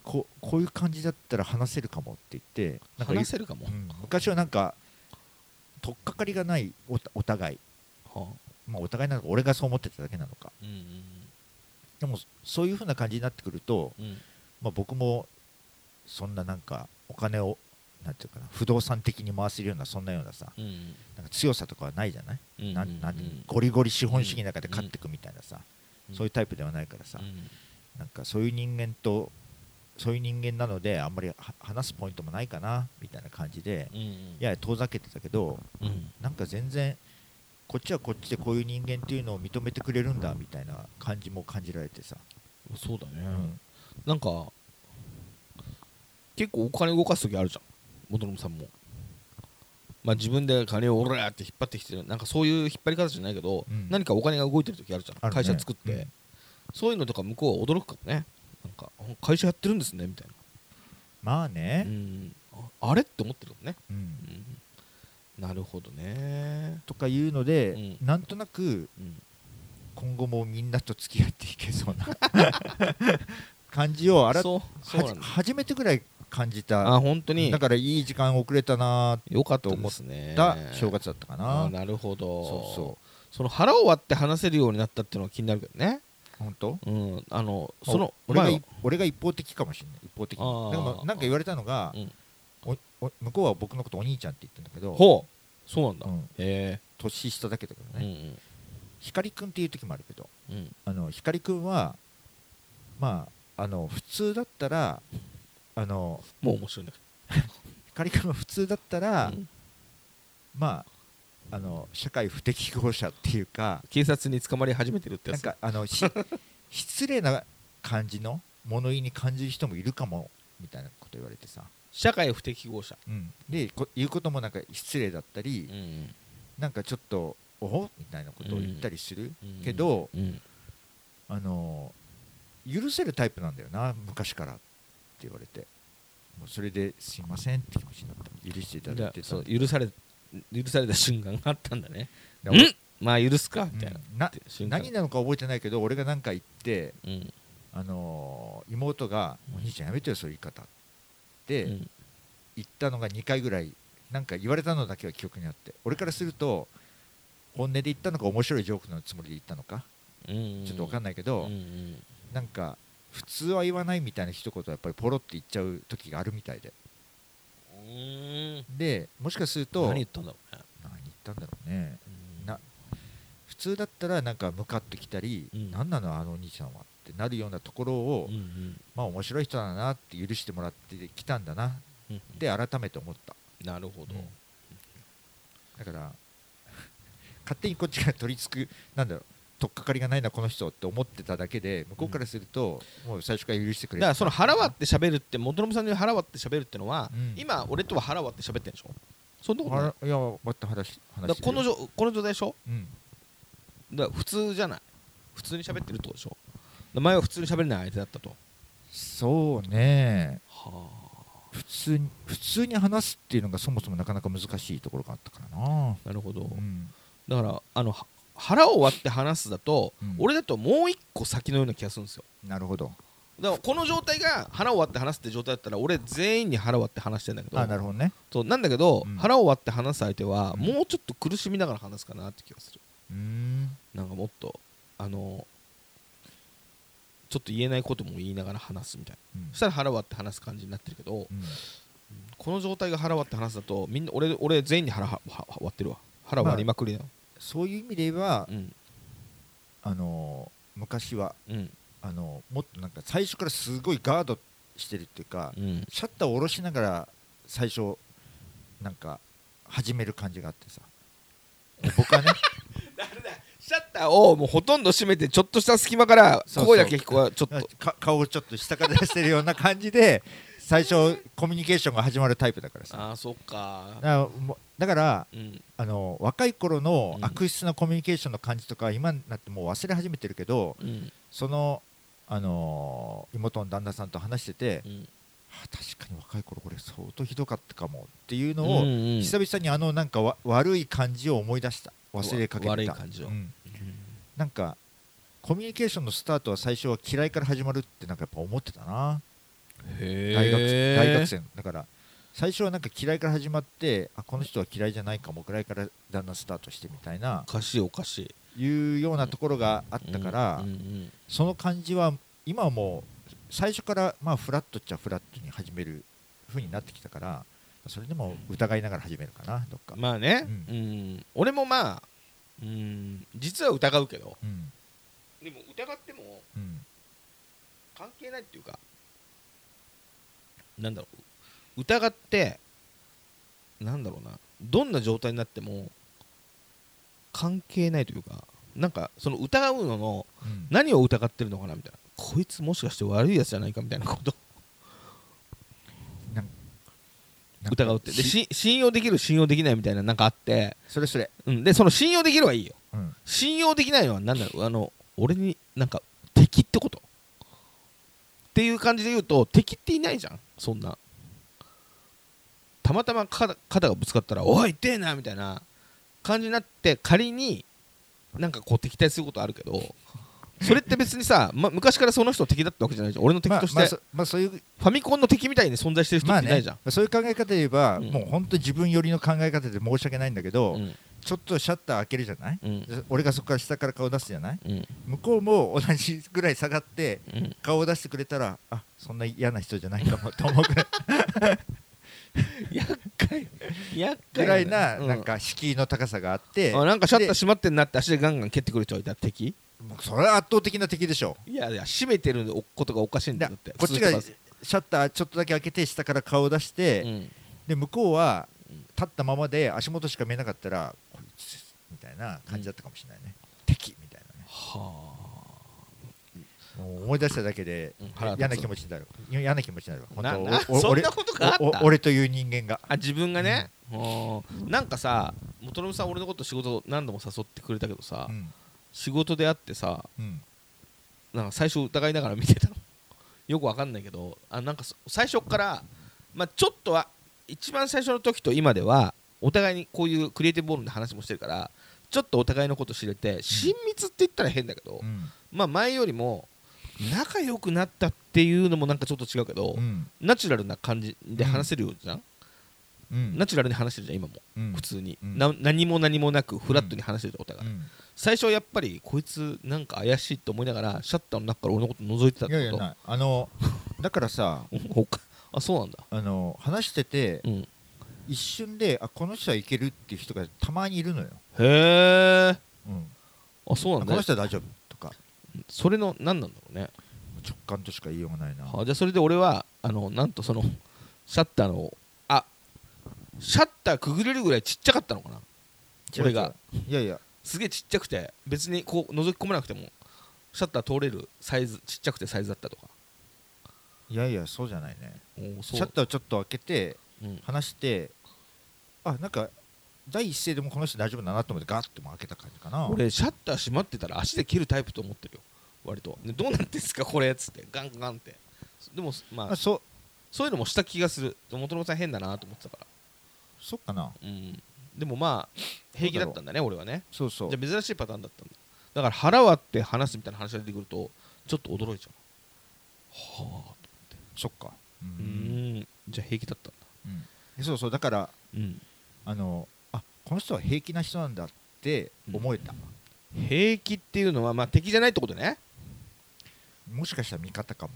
Speaker 2: ここういう感じだったら話せるかもって言ってなんか
Speaker 1: 話せるかも、
Speaker 2: うん。昔はなんか取っかかりがないおお互い、
Speaker 1: はあ。
Speaker 2: まあ、お互いなのか俺がそう思ってただけなのか。
Speaker 1: うんうん。
Speaker 2: でもそういう風な感じになってくると、
Speaker 1: うん。
Speaker 2: まあ、僕もそんななんかお金をなんていうかな不動産的に回せるようなそんなようなさ
Speaker 1: うん
Speaker 2: なんか強さとかはないじゃない、
Speaker 1: うん
Speaker 2: なんなん
Speaker 1: うん
Speaker 2: ゴリゴリ資本主義の中で勝っていくみたいなさ、
Speaker 1: うん。
Speaker 2: そういうタイプではないからさ、
Speaker 1: うん。
Speaker 2: なんかそういう人間とそういう人間なのであんまりは話すポイントもないかなみたいな感じで
Speaker 1: うんうん。
Speaker 2: やや遠ざけてたけど
Speaker 1: うん。
Speaker 2: なんか全然こっちはこっちでこういう人間っていうのを認めてくれるんだみたいな感じも感じられてさ、
Speaker 1: そうだね、
Speaker 2: うん。
Speaker 1: なんか結構お金動かす時あるじゃん。元信さんも。まあ自分で金をオラーって引っ張ってきてる。なんかそういう引っ張り方じゃないけど、
Speaker 2: うん。
Speaker 1: 何かお金が動いてる時あるじゃん。
Speaker 2: ね。
Speaker 1: 会社作って、
Speaker 2: うん。
Speaker 1: そういうのとか向こうは驚くかもねなんかあ会社やってるんですねみたいな、
Speaker 2: まあね。
Speaker 1: う、ん、ああれって思ってるもんね、
Speaker 2: うん。
Speaker 1: うん、なるほどね。
Speaker 2: とかいうので、
Speaker 1: うん。
Speaker 2: なんとなく
Speaker 1: うん。
Speaker 2: 今後もみんなと付き合っていけそうな 感じをあら初めてぐらい感じた。
Speaker 1: あ本当に。
Speaker 2: だからいい時間遅れたな
Speaker 1: よかったですね。
Speaker 2: だ正月だったかな、
Speaker 1: あなるほど。
Speaker 2: そうそ
Speaker 1: その腹を割って話せるようになったっていうのは気になるけどね。
Speaker 2: う本当？
Speaker 1: うんあのその
Speaker 2: 俺が,、
Speaker 1: まあ
Speaker 2: 俺が一方的かもしれない。一方的に。なんか言われたのが、
Speaker 1: うん。
Speaker 2: おお向こうは僕のことお兄ちゃんって言ってるんだけど、
Speaker 1: ほう。そうなんだ、
Speaker 2: うん。
Speaker 1: へ
Speaker 2: 年下だけど
Speaker 1: え
Speaker 2: ね、光くんっていう時もあるけど
Speaker 1: うん。うん
Speaker 2: あの光くんはまああの普通だったらあの
Speaker 1: もう面白いんだけ
Speaker 2: 光くんは普通だったら、
Speaker 1: ど、うん。
Speaker 2: まああの社会不適合者っていうか
Speaker 1: 警察に捕まり始めてるってや
Speaker 2: なん
Speaker 1: つ
Speaker 2: かあのし 失礼な感じの物言いに感じる人もいるかもみたいなこと言われてさ、
Speaker 1: 社会不適合者、
Speaker 2: うん、でこ言うこともなんか失礼だったり、
Speaker 1: うん。
Speaker 2: なんかちょっとおほ？みたいなことを言ったりする、
Speaker 1: うん。
Speaker 2: けど
Speaker 1: うん。
Speaker 2: あの許せるタイプなんだよな昔からって言われて。もうそれですいませんって気持ちになった。許していただいてた
Speaker 1: そう許され許された瞬間があったんだね。
Speaker 2: だ
Speaker 1: うん。まあ許すかみたいな、
Speaker 2: うん。な何なのか覚えてないけど俺が何か言って、
Speaker 1: うん。
Speaker 2: あの妹が「お兄ちゃんやめてよそういう言い方」って
Speaker 1: うん。
Speaker 2: 言ったのが2回ぐらいなんか言われたのだけは記憶にあって。俺からすると本音で言ったのか面白いジョークのつもりで言ったのか
Speaker 1: うん。
Speaker 2: ちょっと分かんないけ
Speaker 1: う
Speaker 2: ど、
Speaker 1: んうん。
Speaker 2: なんか普通は言わないみたいな一言はやっぱりポロって言っちゃう時があるみたいで。
Speaker 1: うん
Speaker 2: でもしかすると
Speaker 1: 何言ったんだろうね。
Speaker 2: 何言ったんだろうね。
Speaker 1: うん。
Speaker 2: な普通だったらなんか向かってきたり、
Speaker 1: うん。
Speaker 2: 何なのあのお兄ちゃんはってなるようなところを、
Speaker 1: うんうん。
Speaker 2: まあ面白い人だなって許してもらってきたんだな。
Speaker 1: うん
Speaker 2: って改めて思った。
Speaker 1: なるほど、
Speaker 2: うん。だから 勝手にこっちが取り付くなんだろう取っかかりがないなこの人って思ってただけで向こうからすると、もう最初から許してくれ
Speaker 1: だからその腹割って喋るって元信さんに腹割って喋るってのは、
Speaker 2: うん。
Speaker 1: 今俺とは腹割って喋ってんでしょ？そんなことない。
Speaker 2: あいや割って話し
Speaker 1: だから
Speaker 2: 話してるよ
Speaker 1: この状この状態でしょ？
Speaker 2: うん。
Speaker 1: だから普通じゃない。普通に喋ってるってことでしょ？だから前は普通に喋れない相手だったと。
Speaker 2: そうね。
Speaker 1: は
Speaker 2: 普通に普通に話すっていうのがそもそもなかなか難しいところがあったからな、
Speaker 1: あなるほど、
Speaker 2: うん、
Speaker 1: だからあのは腹を割って話すだと、
Speaker 2: うん。
Speaker 1: 俺だともう一個先のような気がするんですよ。
Speaker 2: なるほど。
Speaker 1: だからこの状態が腹を割って話すって状態だったら俺全員に腹割って話してんだけど
Speaker 2: あなるほどね。
Speaker 1: そうなんだけど、
Speaker 2: うん。
Speaker 1: 腹を割って話す相手は、
Speaker 2: うん
Speaker 1: もうちょっと苦しみながら話すかなって気がする。
Speaker 2: うーん。
Speaker 1: なんかもっとあのちょっと言えないことも言いながら話すみたいな。
Speaker 2: うん。
Speaker 1: そしたら腹割って話す感じになってるけど、
Speaker 2: うん。
Speaker 1: この状態が腹割って話すだとみんな俺俺全員に腹はは割ってるわ。腹割りまくりだよ、
Speaker 2: そういう意味で言えば、
Speaker 1: うん。
Speaker 2: あの昔は
Speaker 1: うん。
Speaker 2: あのもっとなんか最初からすごいガードしてるっていうか、
Speaker 1: うん。
Speaker 2: シャッターを下ろしながら最初なんか始める感じがあってさ。僕はね。
Speaker 1: シャッターをもうほとんど閉めてちょっとした隙間から声だけ聞こえちょっと。
Speaker 2: か顔をちょっと下から出してるような感じで最初コミュニケーションが始まるタイプだからさ。
Speaker 1: ああそっか。
Speaker 2: だからだから
Speaker 1: うん。
Speaker 2: あの若い頃の
Speaker 1: うん。
Speaker 2: 悪質なコミュニケーションの感じとか今になってもう忘れ始めてるけど
Speaker 1: うん。
Speaker 2: そのあのー妹の旦那さんと話してて、
Speaker 1: うん。
Speaker 2: あ確かに若い頃これ相当ひどかったかもっていうのを、
Speaker 1: うんうん。
Speaker 2: 久々にあのなんかわ悪い感じを思い出した。忘れかけてた。
Speaker 1: わ悪い感じを。
Speaker 2: うん。なんかコミュニケーションのスタートは最初は嫌いから始まるってなんかやっぱ思ってたな。
Speaker 1: へ
Speaker 2: 大学
Speaker 1: え
Speaker 2: 大学生。のだから最初はなんか嫌いから始まってあこの人は嫌いじゃないかもぐらいからだんだんスタートしてみたいな
Speaker 1: おかしいおかしい。
Speaker 2: いうようなところがあったから、
Speaker 1: うんうん
Speaker 2: その感じは今はもう最初からまあフラットっちゃフラットに始める風になってきたからそれでも疑いながら始めるかなどっか、
Speaker 1: まあね、
Speaker 2: う
Speaker 1: うん。俺もまあうん実は疑うけど
Speaker 2: うん。
Speaker 1: でも疑っても
Speaker 2: うん。
Speaker 1: 関係ないっていうかなんだろう。疑ってなんだろうな。どんな状態になっても関係ないというかなんかその疑うのの
Speaker 2: うん。
Speaker 1: 何を疑ってるのかなみたいな。こいつもしかして悪いやつじゃないかみたいなこと。
Speaker 2: なんか
Speaker 1: 疑うって。で信用できる信用できないみたいななんかあって、
Speaker 2: それそれ、
Speaker 1: うん、でその信用できるはいいよ。
Speaker 2: うん、
Speaker 1: 信用できないのは何だろう。あの俺になんか敵ってことっていう感じで言うと敵っていないじゃん。そんな。たまたま肩肩がぶつかったら「おい痛えな」みたいな感じになって仮になんかこう敵対することあるけどそれって別にさ、ま、昔からその人敵だったわけじゃないじゃん。俺の敵
Speaker 2: まあ
Speaker 1: として、
Speaker 2: まあそまあそういう。
Speaker 1: ファミコンの敵みたいに存在してる人
Speaker 2: まあね
Speaker 1: っていないじゃん、
Speaker 2: そういう考え方で言えば、
Speaker 1: うん。
Speaker 2: もう本当自分寄りの考え方で申し訳ないんだけど、
Speaker 1: うん
Speaker 2: ちょっとシャッター開けるじゃない、
Speaker 1: うん。
Speaker 2: で俺がそこから下から顔出すじゃない？
Speaker 1: うん。
Speaker 2: 向こうも同じぐらい下がって
Speaker 1: うん。
Speaker 2: 顔を出してくれたらあそんな嫌な人じゃないかもと思うぐらい。
Speaker 1: 厄介。厄介
Speaker 2: ぐらいな
Speaker 1: う
Speaker 2: なんか敷居の高さがあって、
Speaker 1: あなんかシャッター
Speaker 2: で
Speaker 1: 閉まってんなって足でガンガン蹴ってくる人がいたら敵？
Speaker 2: もうそれは圧倒的な敵でしょ。
Speaker 1: いやいや閉めてることがおかしいんだって
Speaker 2: こっちが
Speaker 1: 普
Speaker 2: シ
Speaker 1: 通
Speaker 2: ャッターちょっとだけ開けて下から顔を出して、
Speaker 1: うん。
Speaker 2: で向こうは
Speaker 1: うん
Speaker 2: 立ったままで足元しか見えなかったらこいつみたいな感じだったかもしれないね、敵みたいなね。
Speaker 1: は
Speaker 2: もう思い出しただけで嫌な気持ちになる。嫌な気持ちになる本
Speaker 1: な
Speaker 2: 当
Speaker 1: そんなことがあった？
Speaker 2: おお俺という人間が。
Speaker 1: あ自分がね、うん。なんかさ元信さん俺のこと仕事何度も誘ってくれたけどさ、
Speaker 2: うん。
Speaker 1: 仕事で会ってさ
Speaker 2: うん。
Speaker 1: なんか最初疑いながら見てたの。よくわかんないけどあなんかそ最初から、まあ、ちょっとは一番最初の時と今ではお互いにこういうクリエイティブボールで話もしてるからちょっとお互いのこと知れて親密って言ったら変だけど、
Speaker 2: うん。
Speaker 1: まあ前よりも仲良くなったっていうのもなんかちょっと違うけど、
Speaker 2: うん。
Speaker 1: ナチュラルな感じで話せるようじゃん、
Speaker 2: うん。
Speaker 1: ナチュラルに話してるじゃん今も、
Speaker 2: うん。
Speaker 1: 普通に、何も何もなくフラットに話してるお互い、
Speaker 2: うん。
Speaker 1: 最初はやっぱりこいつなんか怪しいと思いながらシャッターの中から俺のこと覗いてたっ
Speaker 2: いやい
Speaker 1: てこと？
Speaker 2: やない。あのだからさ
Speaker 1: あそうなんだ。
Speaker 2: あの話してて
Speaker 1: うん。
Speaker 2: 一瞬であこの人はいけるっていう人がたまにいるのよ、
Speaker 1: へえ
Speaker 2: うん、
Speaker 1: あそうなんだ。
Speaker 2: あこの人は大丈夫？とか。
Speaker 1: それの何なんだろうね。
Speaker 2: 直感としか言いようがないな。
Speaker 1: あじゃあそれで俺はあのなんとそのシャッターのあシャッターくぐれるぐらいちっちゃかったのかな。俺が。
Speaker 2: いやいや。
Speaker 1: すげえちっちゃくて別にこう覗き込まなくてもシャッター通れるサイズちっちゃくてサイズだったとか
Speaker 2: いやいやそうじゃないね。シャッターをちょっと開けて
Speaker 1: うん。
Speaker 2: 話してあなんか第一声でもこの人大丈夫だなと思ってガッても開けた感じかな。
Speaker 1: 俺シャッター閉まってたら足で切るタイプと思ってるよ。割と。でどうなんすかこれっつって。ガンガンって。でもまあ
Speaker 2: あそ
Speaker 1: そういうのもした気がする。元々さん変だなと思ってたから。
Speaker 2: そっかな。
Speaker 1: うん。でもまあ平気だったんだね俺はね。
Speaker 2: そうそう。
Speaker 1: じゃあ珍しいパターンだったんだ。だから腹割って話すみたいな話が出てくるとちょっと驚いちゃう。はあ
Speaker 2: そっか。う
Speaker 1: ん。じゃあ平気だったんだ。
Speaker 2: うん。そうそうだから
Speaker 1: うん。
Speaker 2: あのあこの人は平気な人なんだって思えた、
Speaker 1: 平気っていうのはまあ敵じゃないってことね。
Speaker 2: もしかしたら味方かも。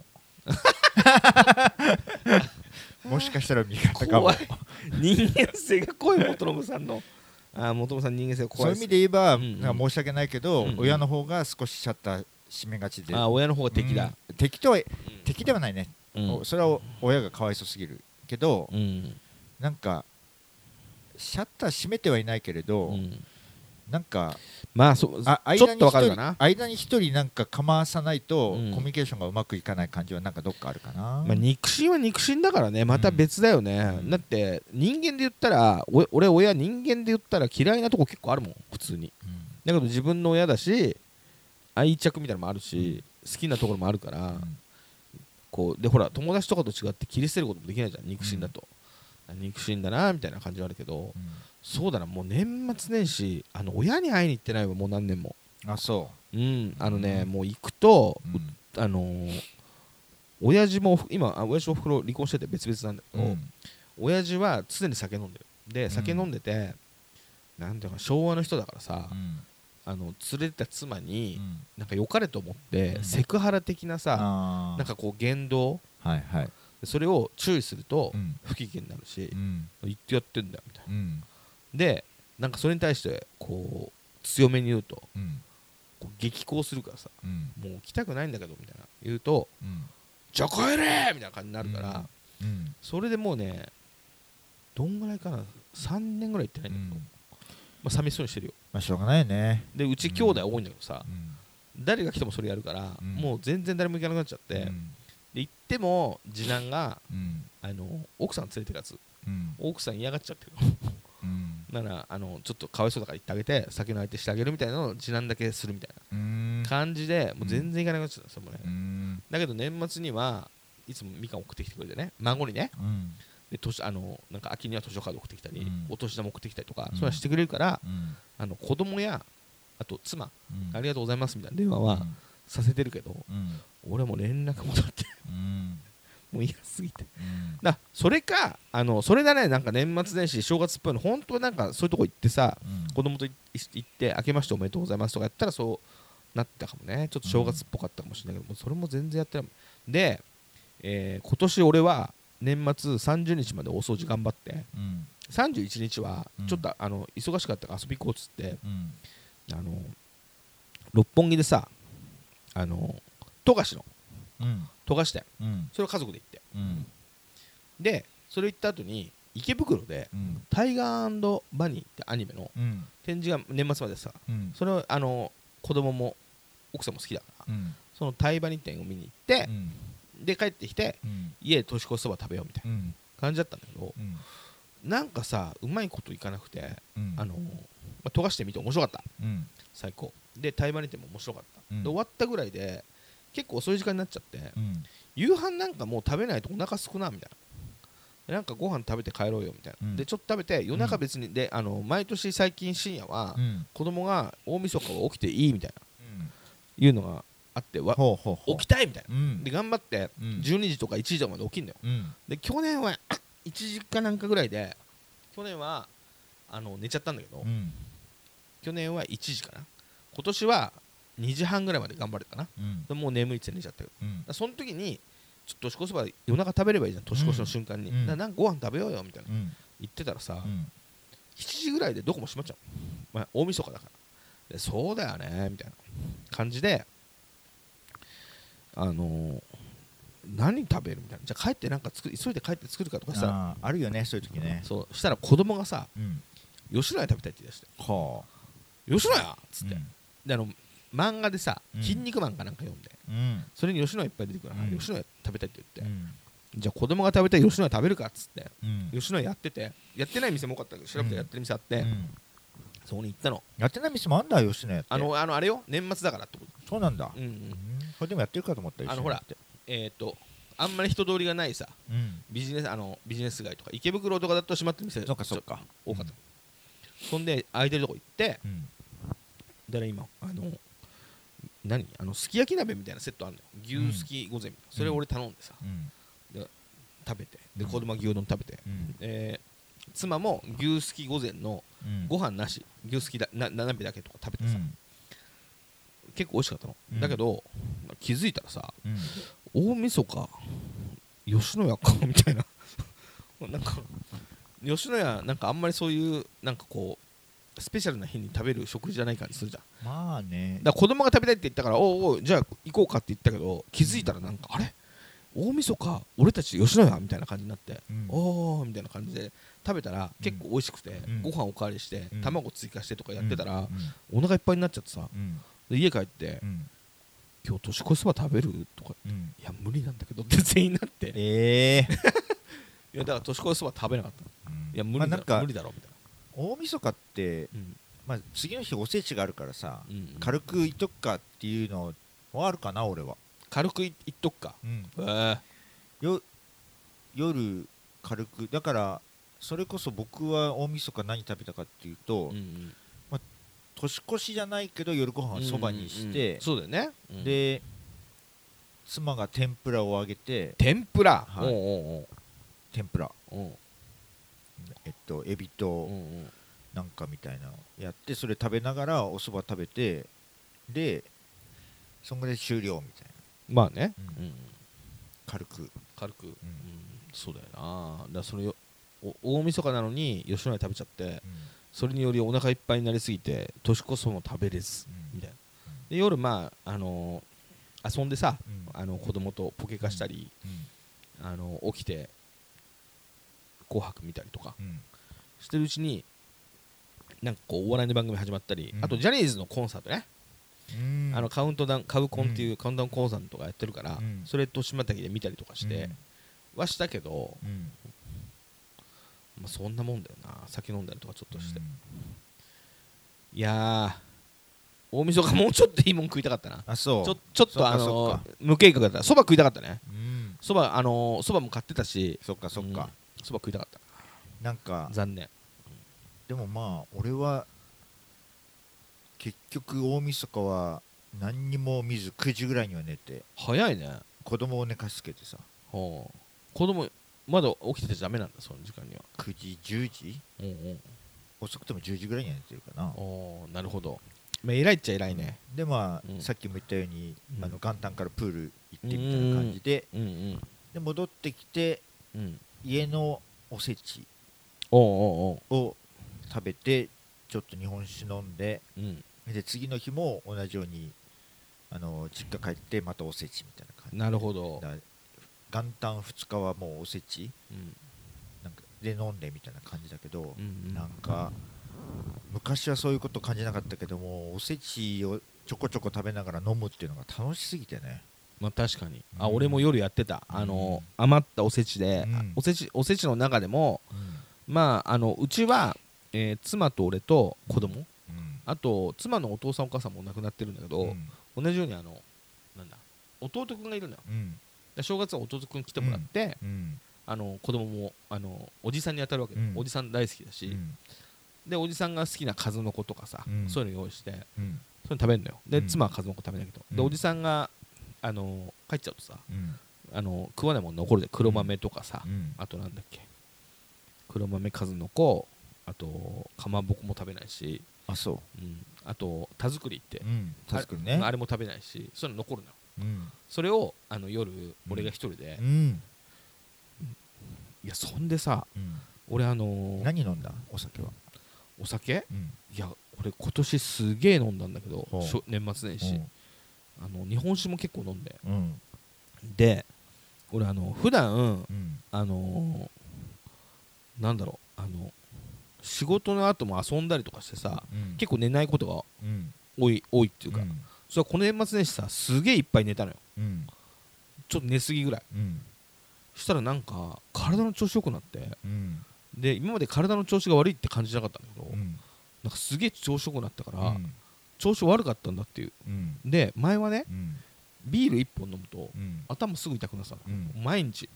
Speaker 2: もしかしたら味方かも。
Speaker 1: 怖い。人間性が濃い元信さんの。あー元信さん人間性が
Speaker 2: そういう意味で言えば、
Speaker 1: うんうん。
Speaker 2: なんか申し訳ないけど、
Speaker 1: うんうん。
Speaker 2: 親の方が少しシャッター閉めがちで。
Speaker 1: あー親の方が敵だ。
Speaker 2: うん。敵とは敵ではないね、
Speaker 1: うん。
Speaker 2: おそれは親がかわいそうすぎるけど、
Speaker 1: うん。
Speaker 2: なんかシャッター閉めてはいないけれど、
Speaker 1: うん。
Speaker 2: なんか
Speaker 1: まあそう
Speaker 2: あ
Speaker 1: ちょっとわ
Speaker 2: 間に一人
Speaker 1: かるかな。
Speaker 2: 間に一人なんか構わさないと、
Speaker 1: うん。
Speaker 2: コミュニケーションがうまくいかない感じはなんかどっかあるかな、
Speaker 1: まあ、肉親は肉親だからね。また別だよね、
Speaker 2: うん。
Speaker 1: だって人間で言ったらお俺親人間で言ったら嫌いなとこ結構あるもん。普通に。
Speaker 2: うん。
Speaker 1: だけど自分の親だし愛着みたいなのもあるし、好きなところもあるから、
Speaker 2: うん
Speaker 1: こうでほら友達とかと違って切り捨てることもできないじゃん。肉親だと、肉親だなみたいな感じはあるけどそうだなもう年末年始あの親に会いに行ってないわもう何年も。
Speaker 2: あそ
Speaker 1: う。ん。あのね、
Speaker 2: うん。
Speaker 1: もう行くと、
Speaker 2: ううん。
Speaker 1: あのー親父も今あ親父とおふくろ離婚してて別々なんだけど、
Speaker 2: うん。
Speaker 1: 親父は常に酒飲んでる。で
Speaker 2: ん
Speaker 1: 酒飲んでて、なんていうか昭和の人だからさ、
Speaker 2: うん
Speaker 1: あの連れてた妻に、
Speaker 2: うん。
Speaker 1: なんか良かれと思って、
Speaker 2: うん。
Speaker 1: セクハラ的なさ、なんかこう言動
Speaker 2: はいはい。
Speaker 1: それを注意すると
Speaker 2: うん。
Speaker 1: 不機嫌になるし
Speaker 2: う、ん。
Speaker 1: 言ってやってんだよみたいな。
Speaker 2: うん。
Speaker 1: でなんかそれに対してこう強めに言うと
Speaker 2: うん。
Speaker 1: こう激高するからさ
Speaker 2: うん。
Speaker 1: もう来たくないんだけどみたいな言うと
Speaker 2: うん。
Speaker 1: じゃあ帰れみたいな感じになるから、
Speaker 2: うん。
Speaker 1: それでもうねどんぐらいかな3年ぐらい行ってないんだけど、まあ、寂しそうにしてるよ
Speaker 2: まあしょうがないね。
Speaker 1: でうち兄弟多いんだけどさ、
Speaker 2: うん。
Speaker 1: 誰が来てもそれやるから、
Speaker 2: うん。
Speaker 1: もう全然誰も行かなくなっちゃって、で
Speaker 2: うん。
Speaker 1: 行っても次男が
Speaker 2: うん。
Speaker 1: あの奥さん連れてくやつ
Speaker 2: うん。
Speaker 1: 奥さん嫌がっちゃってる。
Speaker 2: うん。
Speaker 1: だからあのちょっとかわいそうだから行ってあげて酒の相手してあげるみたいなのを次男だけするみたい
Speaker 2: うん。
Speaker 1: な感じでもう全然行かなくなっちゃったそれもね、
Speaker 2: うん。
Speaker 1: だけど年末にはいつもみかん送ってきてくれてね。孫にね。
Speaker 2: うん
Speaker 1: で年あのなんか秋には図書カード送ってきたり、
Speaker 2: うん。
Speaker 1: お年玉送ってきたりとか、
Speaker 2: うん。
Speaker 1: そういうのしてくれるから
Speaker 2: うん。
Speaker 1: あの子供やあと妻、
Speaker 2: うん。
Speaker 1: ありがとうございますみたいな電話はさせてるけど、
Speaker 2: うん。
Speaker 1: 俺も連絡も取って
Speaker 2: うん。
Speaker 1: もう嫌すぎて。
Speaker 2: うん。
Speaker 1: だそれかあのそれだねなんか年末年始正月っぽいの本当なんかそういうとこ行ってさ
Speaker 2: うん。
Speaker 1: 子供とい行って明けましておめでとうございますとかやったらそうなったかもね。ちょっと正月っぽかったかもしれないけど、もうそれも全然やってないで、えー今年俺は年末30日までお掃除頑張って
Speaker 2: うん。
Speaker 1: 31日は
Speaker 2: うん。
Speaker 1: ちょっと、あの忙しかったから遊び行こうっつって
Speaker 2: うん。
Speaker 1: あの六本木でさあの富樫の
Speaker 2: うん。
Speaker 1: 富樫店
Speaker 2: うん。
Speaker 1: それを家族で行って。
Speaker 2: うん。
Speaker 1: でそれ行った後に池袋で
Speaker 2: うん「
Speaker 1: タイガーバニー」ってアニメの
Speaker 2: うん。
Speaker 1: 展示が年末までさ
Speaker 2: うん。
Speaker 1: それをあの子供も奥さんも好きだから
Speaker 2: うん。
Speaker 1: そのタイバニ店を見に行って
Speaker 2: う、ん
Speaker 1: で帰ってきて
Speaker 2: うん。
Speaker 1: 家で年越しそば食べようみたいな
Speaker 2: うん。
Speaker 1: 感じだったんだけど
Speaker 2: うん。
Speaker 1: なんかさうまいこといかなくて
Speaker 2: うん。
Speaker 1: あの、まあ、溶かしてみて面白かった。
Speaker 2: うん。
Speaker 1: 最高。でタイバニ店も面白かった、
Speaker 2: うん。
Speaker 1: で終わったぐらいで結構遅い時間になっちゃって
Speaker 2: うん。
Speaker 1: 夕飯なんかもう食べないとお腹すくなみたいな。でなんかご飯食べて帰ろうよみたいな、
Speaker 2: うん。
Speaker 1: でちょっと食べて夜中別に、であの毎年最近深夜は、
Speaker 2: うん。
Speaker 1: 子供が大晦日は起きていいみたいな。
Speaker 2: うん。
Speaker 1: いうのがあってわ
Speaker 2: ほうほうほう。
Speaker 1: 起きたいみたいな。
Speaker 2: うん。
Speaker 1: で頑張って
Speaker 2: うん。
Speaker 1: 12時とか1時とかまで起きんだよ。
Speaker 2: うん。
Speaker 1: で去年は 1時かなんかぐらいで去年はあの寝ちゃったんだけど、
Speaker 2: うん。
Speaker 1: 去年は1時かな。今年は2時半ぐらいまで頑張れたかな。
Speaker 2: うん。
Speaker 1: でもう眠いって寝ちゃったけど。その時にちょっと年越しそば夜中食べればいいじゃん年越しの瞬間に、
Speaker 2: うん。
Speaker 1: なんかご飯食べようよみたいな。
Speaker 2: うん。
Speaker 1: 言ってたらさ、
Speaker 2: うん。
Speaker 1: 7時ぐらいでどこも閉まっちゃう、まあ、大晦日だから。でそうだよねみたいな感じであのー何食べるみたいな。じゃあ帰ってなんか作る急いで帰って作るかとかさ
Speaker 2: あーあるよねそういう時ね。
Speaker 1: そうしたら子供がさ
Speaker 2: うん。
Speaker 1: 吉野家食べたいって言い出して。
Speaker 2: は
Speaker 1: 吉野家っつって、
Speaker 2: うん。
Speaker 1: であの漫画でさ「
Speaker 2: うん。
Speaker 1: 筋肉マン」かなんか読んで。
Speaker 2: うん。
Speaker 1: それに吉野家いっぱい出てくるから、
Speaker 2: うん。
Speaker 1: 吉野家食べたいって言って、
Speaker 2: うん。
Speaker 1: じゃあ子供が食べたい吉野家食べるかっつって。
Speaker 2: うん。
Speaker 1: 吉野家やっててやってない店も多かったけど調べたらやってる店あって、
Speaker 2: うん。
Speaker 1: そこに行ったの。
Speaker 2: やってない店もあんだ吉野家って。
Speaker 1: あのあのあれよ。年末だからってこと
Speaker 2: そうなんだ。
Speaker 1: うんうん。
Speaker 2: うん。これでもやってるかと思った
Speaker 1: あのほらえっ、とあんまり人通りがないさ
Speaker 2: うん。
Speaker 1: ビジネスあのビジネス街とか池袋とかだと閉まってる店
Speaker 2: そっかそっか。
Speaker 1: 多かった、そんで空いてるとこ行って
Speaker 2: うん。
Speaker 1: だから今あの何？あのすき焼き鍋みたいなセットあるのよ。牛すき御膳みたいな、それ俺頼んでさ
Speaker 2: うん。
Speaker 1: 食べてで
Speaker 2: うん。
Speaker 1: 子供は牛丼食べて、
Speaker 2: うん。
Speaker 1: えー妻も牛すき御膳の
Speaker 2: うん。
Speaker 1: ご飯なし牛すきだなな鍋だけとか食べてさ、
Speaker 2: うん
Speaker 1: 結構美味しかったの、
Speaker 2: うん。
Speaker 1: だけど気づいたらさ
Speaker 2: うん。
Speaker 1: 大晦日吉野家かみたいな。なんか吉野家なんかあんまりそういうなんかこうスペシャルな日に食べる食事じゃない感じするじゃん。
Speaker 2: まあね。
Speaker 1: だから子供が食べたいって言ったからおうおうじゃあ行こうかって言ったけど気づいたらなんかあれ？大晦日俺たち吉野家みたいな感じになって、
Speaker 2: うん。
Speaker 1: おーみたいな感じで食べたら結構美味しくて、
Speaker 2: うん。
Speaker 1: ご飯おかわりして、
Speaker 2: うん。
Speaker 1: 卵追加してとかやってたら、
Speaker 2: うん。
Speaker 1: お腹いっぱいになっちゃってさ
Speaker 2: うん
Speaker 1: で家帰って、
Speaker 2: うん
Speaker 1: 今日年越しそば食べる？とか
Speaker 2: うん
Speaker 1: いや無理なんだけどって全員なって。
Speaker 2: ええ
Speaker 1: いやだから年越しそば食べなかった
Speaker 2: うん。
Speaker 1: いや無理だ,、
Speaker 2: まあなんか
Speaker 1: 無理だろみたい
Speaker 2: 大晦日ってまあ次の日おせちがあるからさ
Speaker 1: うんうん。
Speaker 2: 軽くいっとくかっていうのはあるかな俺は、
Speaker 1: 軽くいいっとくか。
Speaker 2: うん、
Speaker 1: ええ。
Speaker 2: よ夜軽く。だからそれこそ僕は大晦日何食べたかっていうと、
Speaker 1: うんうん
Speaker 2: 年越しじゃないけど夜ご飯はそばにし
Speaker 1: うんうん
Speaker 2: て
Speaker 1: うん、そうだよね、うん。
Speaker 2: で妻が天ぷらを揚げて
Speaker 1: 天ぷら、
Speaker 2: はい。
Speaker 1: おうおう
Speaker 2: 天ぷら。えっとエビ
Speaker 1: う
Speaker 2: と
Speaker 1: んうん。
Speaker 2: なんかみたいなのやってそれ食べながらおそば食べてでそんぐらい終了みたいな。
Speaker 1: まあね、
Speaker 2: うん。
Speaker 1: うん。
Speaker 2: 軽く、
Speaker 1: 軽く、うん。そうだよな。だそれよお大晦日なのに吉野家食べちゃってそれによりお腹いっぱいになりすぎて年越そも食べれず
Speaker 2: うん。
Speaker 1: みたいな。で夜まああのー遊んでさ
Speaker 2: うん。
Speaker 1: あの子供とポケカしたり、
Speaker 2: うん。
Speaker 1: あの起きて紅白見たりとか
Speaker 2: うん。
Speaker 1: してるうちになんかこうお笑いの番組始まったり、
Speaker 2: うん。
Speaker 1: あとジャニーズのコンサートね、
Speaker 2: うん。
Speaker 1: あのカウントダウンカウコンっていうカウントダウンコンサートとかやってるから、
Speaker 2: うん。
Speaker 1: それ豊島滝で見たりとかして、はしたけど、
Speaker 2: うん
Speaker 1: まあ、そんなもんだよな。酒飲んだりとかちょっとして、
Speaker 2: うん。
Speaker 1: いやー大晦日もうちょっといいもん食いたかったな。
Speaker 2: あそう。
Speaker 1: ちょちょっとあの無計画だった。そば食いたかったね。
Speaker 2: うん。
Speaker 1: そばあのそばも買ってたし。
Speaker 2: そっかそっか、
Speaker 1: そば食いたかった。
Speaker 2: なんか
Speaker 1: 残念。
Speaker 2: でもまあ俺は結局大晦日は何にも見ず9時ぐらいには寝て。
Speaker 1: 早いね。
Speaker 2: 子供を寝かしつけてさ。
Speaker 1: 子供まだ起きててダメなんだその時間には。
Speaker 2: 9時10時？
Speaker 1: うんうん。
Speaker 2: 遅くても10時ぐらいには寝てるかな。
Speaker 1: おーなるほど。まあ偉いっちゃ偉いね。
Speaker 2: でまあ、
Speaker 1: うん。
Speaker 2: さっきも言ったように、
Speaker 1: うん。
Speaker 2: あの元旦からプール行ってみたいな感じで,、
Speaker 1: うん。うん
Speaker 2: で戻ってきて
Speaker 1: うん。
Speaker 2: 家のおせちを食べてちょっと日本酒飲んで
Speaker 1: うん。
Speaker 2: で次の日も同じようにあの実家帰ってまたおせちみたいな感じ
Speaker 1: なるほど。
Speaker 2: だ元旦2日はもうおせち？
Speaker 1: うん。
Speaker 2: なんかで飲んでみたいな感じだけど、
Speaker 1: うんうん。
Speaker 2: なんか昔はそういうこと感じなかったけどもおせちをちょこちょこ食べながら飲むっていうのが楽しすぎてね。
Speaker 1: まあ確かに。あ
Speaker 2: うん。
Speaker 1: 俺も夜やってた。あの余ったおせちで。
Speaker 2: うん。
Speaker 1: おせちおせちの中でもまああのうちはえー妻と俺と子供。
Speaker 2: うん。
Speaker 1: あと妻のお父さんお母さんも亡くなってるんだけど
Speaker 2: うん。
Speaker 1: 同じようにあのなんだ弟くんがいる
Speaker 2: ん。
Speaker 1: で正月は弟くん来てもらって
Speaker 2: うん。
Speaker 1: あの子供もあのおじさんに当たるわけで
Speaker 2: うん。
Speaker 1: おじさん大好きだし
Speaker 2: うん。
Speaker 1: でおじさんが好きな数の子とかさ
Speaker 2: うん。
Speaker 1: そういうの用意して
Speaker 2: うん。
Speaker 1: そういうの食べるのよ。で
Speaker 2: うん。
Speaker 1: 妻は数の子食べないけどで
Speaker 2: うん。
Speaker 1: おじさんがあの帰っちゃうとさ
Speaker 2: うん。
Speaker 1: あの食わないもん残るで黒豆とかさ
Speaker 2: うん。
Speaker 1: あとなんだっけ黒豆数の子あとかまぼこも食べないし、
Speaker 2: あそ
Speaker 1: う。ん、あと田作りって
Speaker 2: ううん。確かにね。
Speaker 1: ああれも食べないしそういうの残るのよ。
Speaker 2: うん
Speaker 1: それをあの夜俺が一人で、
Speaker 2: うん。
Speaker 1: いやそんでさ
Speaker 2: うん。
Speaker 1: 俺あのー
Speaker 2: 何飲んだ？お酒は。
Speaker 1: お酒？
Speaker 2: うん。
Speaker 1: いや俺今年すげえ飲んだんだけど年末年始。あの日本酒も結構飲んで。
Speaker 2: うん。
Speaker 1: で俺あの普段
Speaker 2: うん。
Speaker 1: あのーなんだろうあの仕事の後も遊んだりとかしてさ
Speaker 2: うん。
Speaker 1: 結構寝ないことが
Speaker 2: うん。
Speaker 1: 多い多いっていうか、
Speaker 2: うん
Speaker 1: そこの年末年始さすげえいっぱい寝たのよ。
Speaker 2: うん。
Speaker 1: ちょっと寝すぎぐらい。
Speaker 2: うん
Speaker 1: したらなんか体の調子良くなって。
Speaker 2: うん。
Speaker 1: で今まで体の調子が悪いって感じなかったんだけど、
Speaker 2: うん。
Speaker 1: なんかすげえ調子良くなったから、
Speaker 2: うん。
Speaker 1: 調子悪かったんだっていう。
Speaker 2: うん。
Speaker 1: で前はね
Speaker 2: うん。
Speaker 1: ビール1本飲むと
Speaker 2: うん。
Speaker 1: 頭すぐ痛くなってたの、
Speaker 2: うん。
Speaker 1: 毎日。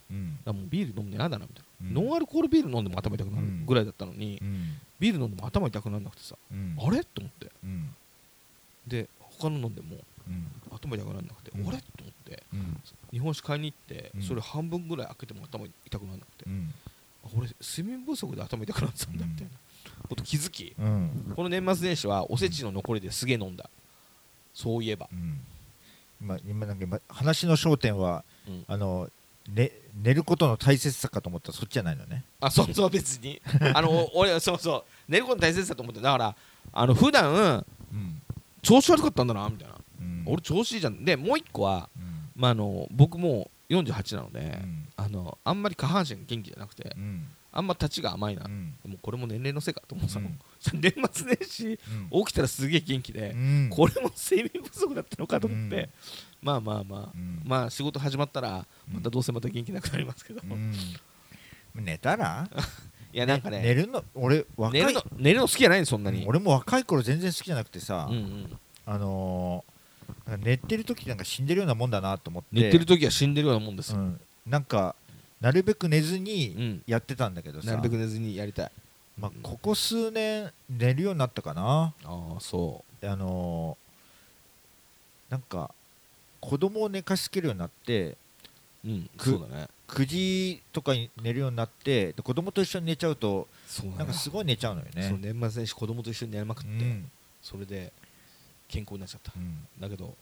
Speaker 1: だもうビール飲むの嫌だなみたいな、
Speaker 2: うん。
Speaker 1: ノンアルコールビール飲んでも頭痛くなる。ぐらいだったのに、
Speaker 2: うん。
Speaker 1: ビール飲んでも頭痛くならなくてさ、
Speaker 2: うん。
Speaker 1: あれ？と思って。
Speaker 2: うん。
Speaker 1: で他の飲んでも
Speaker 2: うん。
Speaker 1: 頭痛くならなくて、
Speaker 2: うん。
Speaker 1: あれ？と思って
Speaker 2: うん。
Speaker 1: 日本酒買いに行って、
Speaker 2: うん。
Speaker 1: それ半分ぐらい開けても頭痛くならな。くて、俺睡眠不足で頭痛くなってたんだみたいな。こと気づき
Speaker 2: うん。
Speaker 1: この年末年始はおせちの残りですげえ飲んだ。そういえば、
Speaker 2: うん。今今なんか今話の焦点は
Speaker 1: うん。
Speaker 2: あのね寝ることの大切さかと思ったらそっちじゃないのね。
Speaker 1: あそうそう別に。あの 俺そうそう。寝ること大切だと思ってだからあの普段
Speaker 2: うん
Speaker 1: 調子悪かったんだなみたいな、
Speaker 2: うん。
Speaker 1: 俺調子いいじゃん。でもう一個は、
Speaker 2: うん。
Speaker 1: まあ、あの僕もう48なので、
Speaker 2: うん。
Speaker 1: あのあんまり下半身が元気じゃなくて
Speaker 2: うん。
Speaker 1: あんま立ちが甘いな、
Speaker 2: うん。
Speaker 1: もうこれも年齢のせいかと思ってたの、
Speaker 2: うん。
Speaker 1: 年末年始
Speaker 2: うん。
Speaker 1: 起きたらすげえ元気で、
Speaker 2: うん。
Speaker 1: これも睡眠不足だったのかと思って、
Speaker 2: うん。
Speaker 1: まあまあまあ、
Speaker 2: うん。
Speaker 1: まあ仕事始まったら
Speaker 2: うん。
Speaker 1: またどうせまた元気なくなりますけど、
Speaker 2: 寝たら？
Speaker 1: やなんかね。
Speaker 2: 寝るの俺若い。
Speaker 1: 寝るの寝るの好きじゃないのそんなに、
Speaker 2: 俺も若い頃全然好きじゃなくてさ
Speaker 1: うんうん。
Speaker 2: あのーなんか寝てる時なんか死んでるようなもんだなと思って。
Speaker 1: 寝てる時は死んでるようなもんですよ、
Speaker 2: うん、なんかなるべく寝ず
Speaker 1: う
Speaker 2: に
Speaker 1: ん。
Speaker 2: やってたんだけどさ、
Speaker 1: なるべく寝ずにやりたい。
Speaker 2: まあ、ここ数年寝るようになったかな。
Speaker 1: ああそ
Speaker 2: あのーなんか子供を寝かしつけるようになって
Speaker 1: ううん
Speaker 2: く
Speaker 1: そうだね
Speaker 2: 9時とかに寝るようになってで子供と一緒に寝ちゃうとなんかすごい寝ちゃうのよね。
Speaker 1: そう年末年始子供と一緒に寝まくって、
Speaker 2: うん。
Speaker 1: それで健康になっちゃった。
Speaker 2: うん。
Speaker 1: だけど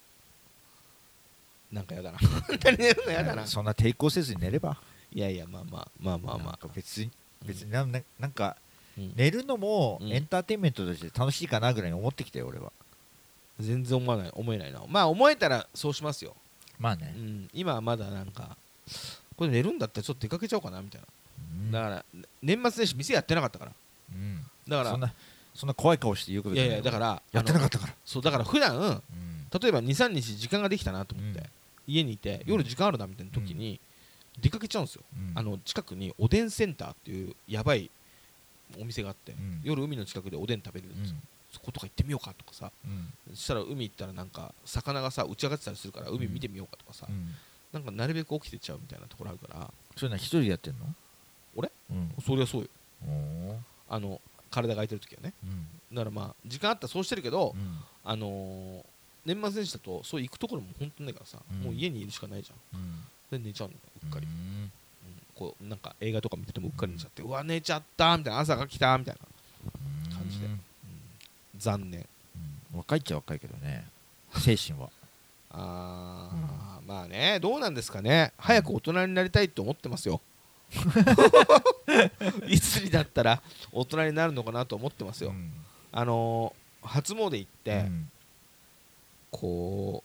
Speaker 1: なんかやだな。本当に寝るのやだな。
Speaker 2: そんな抵抗せずに寝れば。
Speaker 1: いやいやまあまあまあまあまあ。
Speaker 2: か別に別になんななんか
Speaker 1: うん。
Speaker 2: 寝るのも
Speaker 1: うん。
Speaker 2: エンターテインメントとして楽しいかなぐらいに思ってきたよ俺は。
Speaker 1: 全然思わない。思えないな。まあ思えたらそうしますよ、
Speaker 2: まあね。
Speaker 1: うん、今はまだなんかこれ寝るんだったらちょっと出かけちゃおうかなみたい
Speaker 2: うん。
Speaker 1: なだから年末年始店やってなかったから。
Speaker 2: うん。
Speaker 1: だから
Speaker 2: そんなそんな怖い顔して言うこと
Speaker 1: いやいやだからら
Speaker 2: やってなか
Speaker 1: っ
Speaker 2: ったから。
Speaker 1: そうだから普段
Speaker 2: うん。
Speaker 1: 例えば23日時間ができたなと思って、
Speaker 2: うん。
Speaker 1: 家にいて夜時間あるなみたいな時に出かけちゃうんですよ、
Speaker 2: うん。
Speaker 1: あの近くにおでんセンターっていうやばいお店があって、
Speaker 2: うん。
Speaker 1: 夜海の近くでおでん食べれるんですよ、そことか行ってみようかとかさ。
Speaker 2: うん。
Speaker 1: そしたら海行ったらなんか魚がさ打ち上がってたりするから海見てみようかとかさ、
Speaker 2: うん
Speaker 1: なんかなるべく起きてっちゃうみたいなところあるから。
Speaker 2: それな一人でやってんの？
Speaker 1: 俺？
Speaker 2: うん。
Speaker 1: そりゃそうよ。あの体が空いてる時はね。
Speaker 2: うん。
Speaker 1: だからまあ時間あったらそうしてるけど、
Speaker 2: うん。
Speaker 1: あのー年末年始だとそう行くところも本当ないからさ、
Speaker 2: うん。
Speaker 1: もう家にいるしかないじゃん。
Speaker 2: うん。
Speaker 1: で寝ちゃうのようっかり、こうなんか映画とか見ててもうっかり寝ちゃって、うわ寝ちゃったみたいな朝が来たみたいな、感じで。
Speaker 2: うん。
Speaker 1: 残念。
Speaker 2: うん。若いっちゃ若いけどね。精神は
Speaker 1: あー、まあねどうなんですかね。早く大人になりたいと思ってますよ。いつになったら大人になるのかなと思ってますよ、
Speaker 2: うん。
Speaker 1: あのー初詣行って、
Speaker 2: うん。
Speaker 1: こ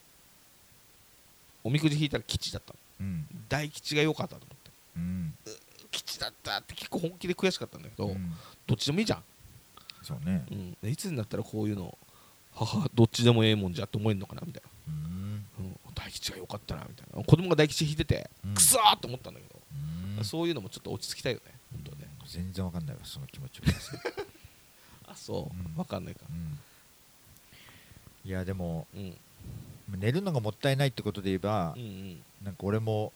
Speaker 1: うおみくじ引いたら吉だったの。
Speaker 2: うん。
Speaker 1: 大吉が良かったと思って。
Speaker 2: うん。
Speaker 1: 吉だったって結構本気で悔しかったんだけど、
Speaker 2: うん。
Speaker 1: どっちでもいいじゃん、
Speaker 2: そうね。
Speaker 1: うん、でいつになったらこういうの母どっちでもええもんじゃって思えるのかなみたい
Speaker 2: うん
Speaker 1: な、うん、大吉が良かったなみたいな。子供が大吉引いてて、
Speaker 2: うん。
Speaker 1: くそーって思ったんだけど、
Speaker 2: うん。
Speaker 1: そういうのもちょっと落ち着きたいよね本当ね。
Speaker 2: 全然わかんないわその気持ちは
Speaker 1: あそう、
Speaker 2: うん。
Speaker 1: わかんないか。
Speaker 2: うん。いやでも
Speaker 1: うん。
Speaker 2: 寝るのがもったいないってことで言えば
Speaker 1: うんうん。
Speaker 2: なんか俺も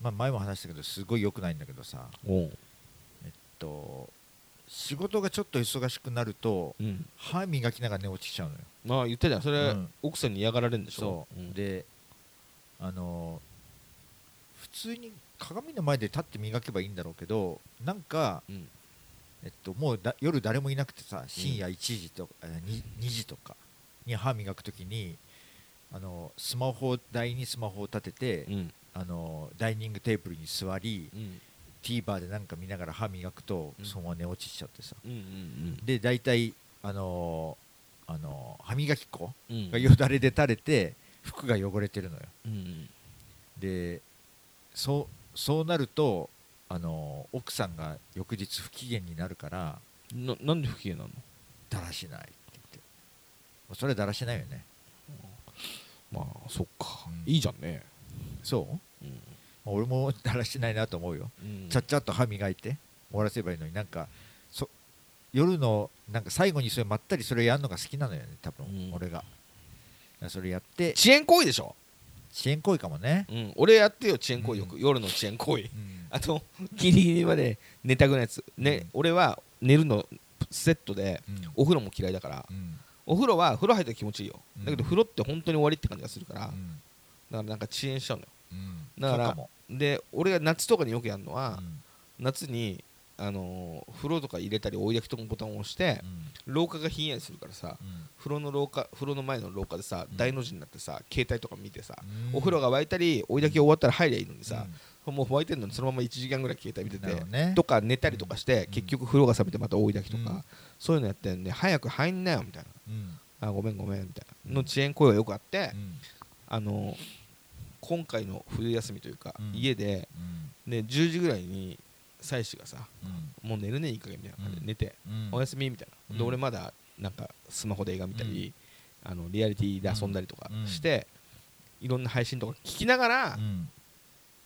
Speaker 2: まあ前も話したけどすごい良くないんだけどさ。えっと仕事がちょっと忙しくなると
Speaker 1: うん。
Speaker 2: 歯磨きながら寝落ちしちゃうのよ。
Speaker 1: まあ言ったじゃんそれ、
Speaker 2: うん。
Speaker 1: 奥さんに嫌がられるんでしょ？
Speaker 2: そう、
Speaker 1: ん。
Speaker 2: であの普通に鏡の前で立って磨けばいいんだろうけどなんか、
Speaker 1: うん。
Speaker 2: えっと、もうだ夜誰もいなくてさ深夜1時とか、えー 2, 2時とかに歯磨くときにあのスマホ台にスマホを立てて、
Speaker 1: うん。
Speaker 2: あのダイニングテーブルに座り
Speaker 1: うん
Speaker 2: TVer でなんか見ながら歯磨くと、
Speaker 1: うん。
Speaker 2: そのまま寝落ちしちゃってさ。
Speaker 1: うんうん
Speaker 2: で大体あのあの歯磨き粉
Speaker 1: うん。うん
Speaker 2: がよだれで垂れて服が汚れてるのよ。
Speaker 1: うん
Speaker 2: でそうそうなるとあの奥さんが翌日不機嫌になるから
Speaker 1: うんななんで不機嫌なの？
Speaker 2: だらしないって言って。それはだらしないよね。
Speaker 1: まあそっか、
Speaker 2: うん。
Speaker 1: いいじゃんね。
Speaker 2: そう、俺もだらしないなと思うよ、
Speaker 1: うん。
Speaker 2: ちゃっちゃっと歯磨いて終わらせばいいのに。なんかそ夜のなんか最後にそれまったりそれやるのが好きなのよね多分、
Speaker 1: うん。
Speaker 2: 俺が。それやって。
Speaker 1: 遅延行為でしょ、
Speaker 2: 遅延行為かもね、
Speaker 1: うん、俺やってよ遅延行為よく、
Speaker 2: う
Speaker 1: 夜の遅延行為。
Speaker 2: うん。
Speaker 1: あとギリギリまで寝たくないやつ。ね、
Speaker 2: うん。
Speaker 1: 俺は寝るのセットで
Speaker 2: うん。
Speaker 1: お風呂も嫌いだから。
Speaker 2: うん。
Speaker 1: お風呂は風呂入ったら気持ちいいよ、
Speaker 2: うん
Speaker 1: だけど風呂って本当に終わりって感じがするから、だか
Speaker 2: うん
Speaker 1: らなんか遅延しちゃうのよ
Speaker 2: うん
Speaker 1: だからで俺が夏とかによくやるのは、
Speaker 2: うん。
Speaker 1: 夏にあのー風呂とか入れたり追い炊きとかボタンを押して
Speaker 2: う、ん。
Speaker 1: 廊下がひんやりするからさ
Speaker 2: うん。
Speaker 1: 風呂の廊下風呂の前の廊下でさ、
Speaker 2: うん。
Speaker 1: 大の字になってさ携帯とか見てさ、
Speaker 2: うん。
Speaker 1: お風呂が沸いたり追い炊き終わったら入りゃいいのにさ、もう沸いてんのにそのまま1時間ぐらい携帯見てて
Speaker 2: ね。
Speaker 1: とか寝たりとかして、
Speaker 2: うん。
Speaker 1: 結局風呂が冷めてまた追い炊きとか、
Speaker 2: うん。
Speaker 1: そういうのやってんで早く入んなよみたい
Speaker 2: うん。
Speaker 1: なあごめんごめんみたいな。の遅延行為がよくあって、
Speaker 2: うん。
Speaker 1: あの今回の冬休みというか、
Speaker 2: うん。
Speaker 1: 家で
Speaker 2: うん。
Speaker 1: で10時ぐらいに妻子がさ
Speaker 2: うん。
Speaker 1: もう寝るねいい加減みたいな感じで
Speaker 2: うん。
Speaker 1: 寝て、
Speaker 2: うん。
Speaker 1: おやすみみたいな、で
Speaker 2: うん。
Speaker 1: 俺まだなんかスマホで映画見たり、あのリアリティで遊んだりとか
Speaker 2: うん。
Speaker 1: して、いろんな配信とか聞きながら
Speaker 2: うん。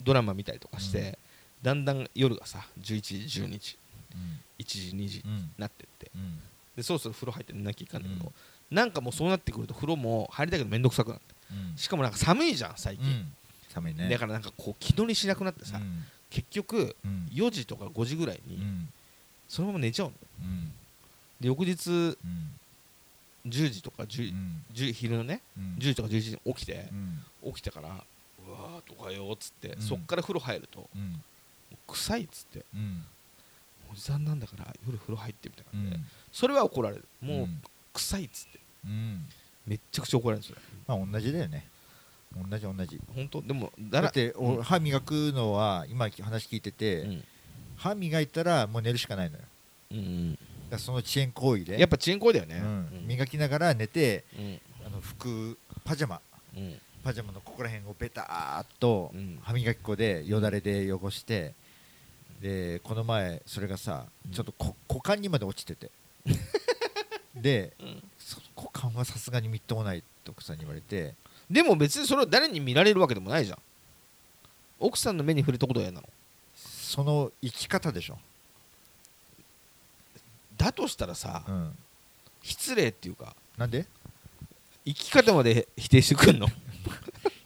Speaker 1: ドラマ見たりとかして、
Speaker 2: うん。
Speaker 1: だんだん夜がさ11時12時
Speaker 2: うん。
Speaker 1: 1時2時に
Speaker 2: うん。
Speaker 1: なってって。
Speaker 2: うん。
Speaker 1: でそろそろ風呂入って寝なきゃいかんだけど、なんかもうそうなってくると風呂も入りたいけど面倒くさくなって。
Speaker 2: うん
Speaker 1: しかもなんか寒いじゃん最近、
Speaker 2: うん。寒いね。
Speaker 1: だからなんかこう気取りしなくなってさ、
Speaker 2: うん。
Speaker 1: 結局
Speaker 2: うん。
Speaker 1: 4時とか5時ぐらいに
Speaker 2: うん。
Speaker 1: そのまま寝ちゃうの。
Speaker 2: うん。
Speaker 1: で翌日
Speaker 2: うん。
Speaker 1: 10時とか 10,
Speaker 2: うん。
Speaker 1: 10昼のね
Speaker 2: うん。
Speaker 1: 10時とか11時に起きて
Speaker 2: う、ん。
Speaker 1: 起きてからうわーとかよっつって、
Speaker 2: うん。
Speaker 1: そっから風呂入ると臭いっつって
Speaker 2: うん。
Speaker 1: おじさんなんだから夜風呂入ってみたいな感じで、
Speaker 2: うん。
Speaker 1: それは怒られる。もう、
Speaker 2: うん。
Speaker 1: 臭いっつって。
Speaker 2: うん
Speaker 1: めっちゃくちゃ怒られるんですよ
Speaker 2: まあ同じだよね。同じ同じ。
Speaker 1: 本当？でもだら
Speaker 2: だって歯磨くのは今話聞いてて、
Speaker 1: うん。
Speaker 2: 歯磨いたらもう寝るしかないのよ。
Speaker 1: うんうん。
Speaker 2: だからその遅延行為で。
Speaker 1: やっぱ遅延行為だよね、
Speaker 2: うん。磨きながら寝て
Speaker 1: うん。
Speaker 2: あの服パジャマ。
Speaker 1: うん。
Speaker 2: パジャマのここら辺をベターっと
Speaker 1: うん。
Speaker 2: 歯磨き粉でよだれで汚してでこの前それがさ
Speaker 1: うん。
Speaker 2: ちょっとこ股間にまで落ちてて で
Speaker 1: うん。
Speaker 2: そ股間はさすがにみっともないって奥さんに言われて
Speaker 1: でも別にそれを誰に見られるわけでもないじゃん。奥さんの目に触れたことは嫌なの。
Speaker 2: その生き方でしょ、
Speaker 1: だとしたらさ、
Speaker 2: うん、
Speaker 1: 失礼っていうか
Speaker 2: なんで？
Speaker 1: 生き方まで否定してくんの？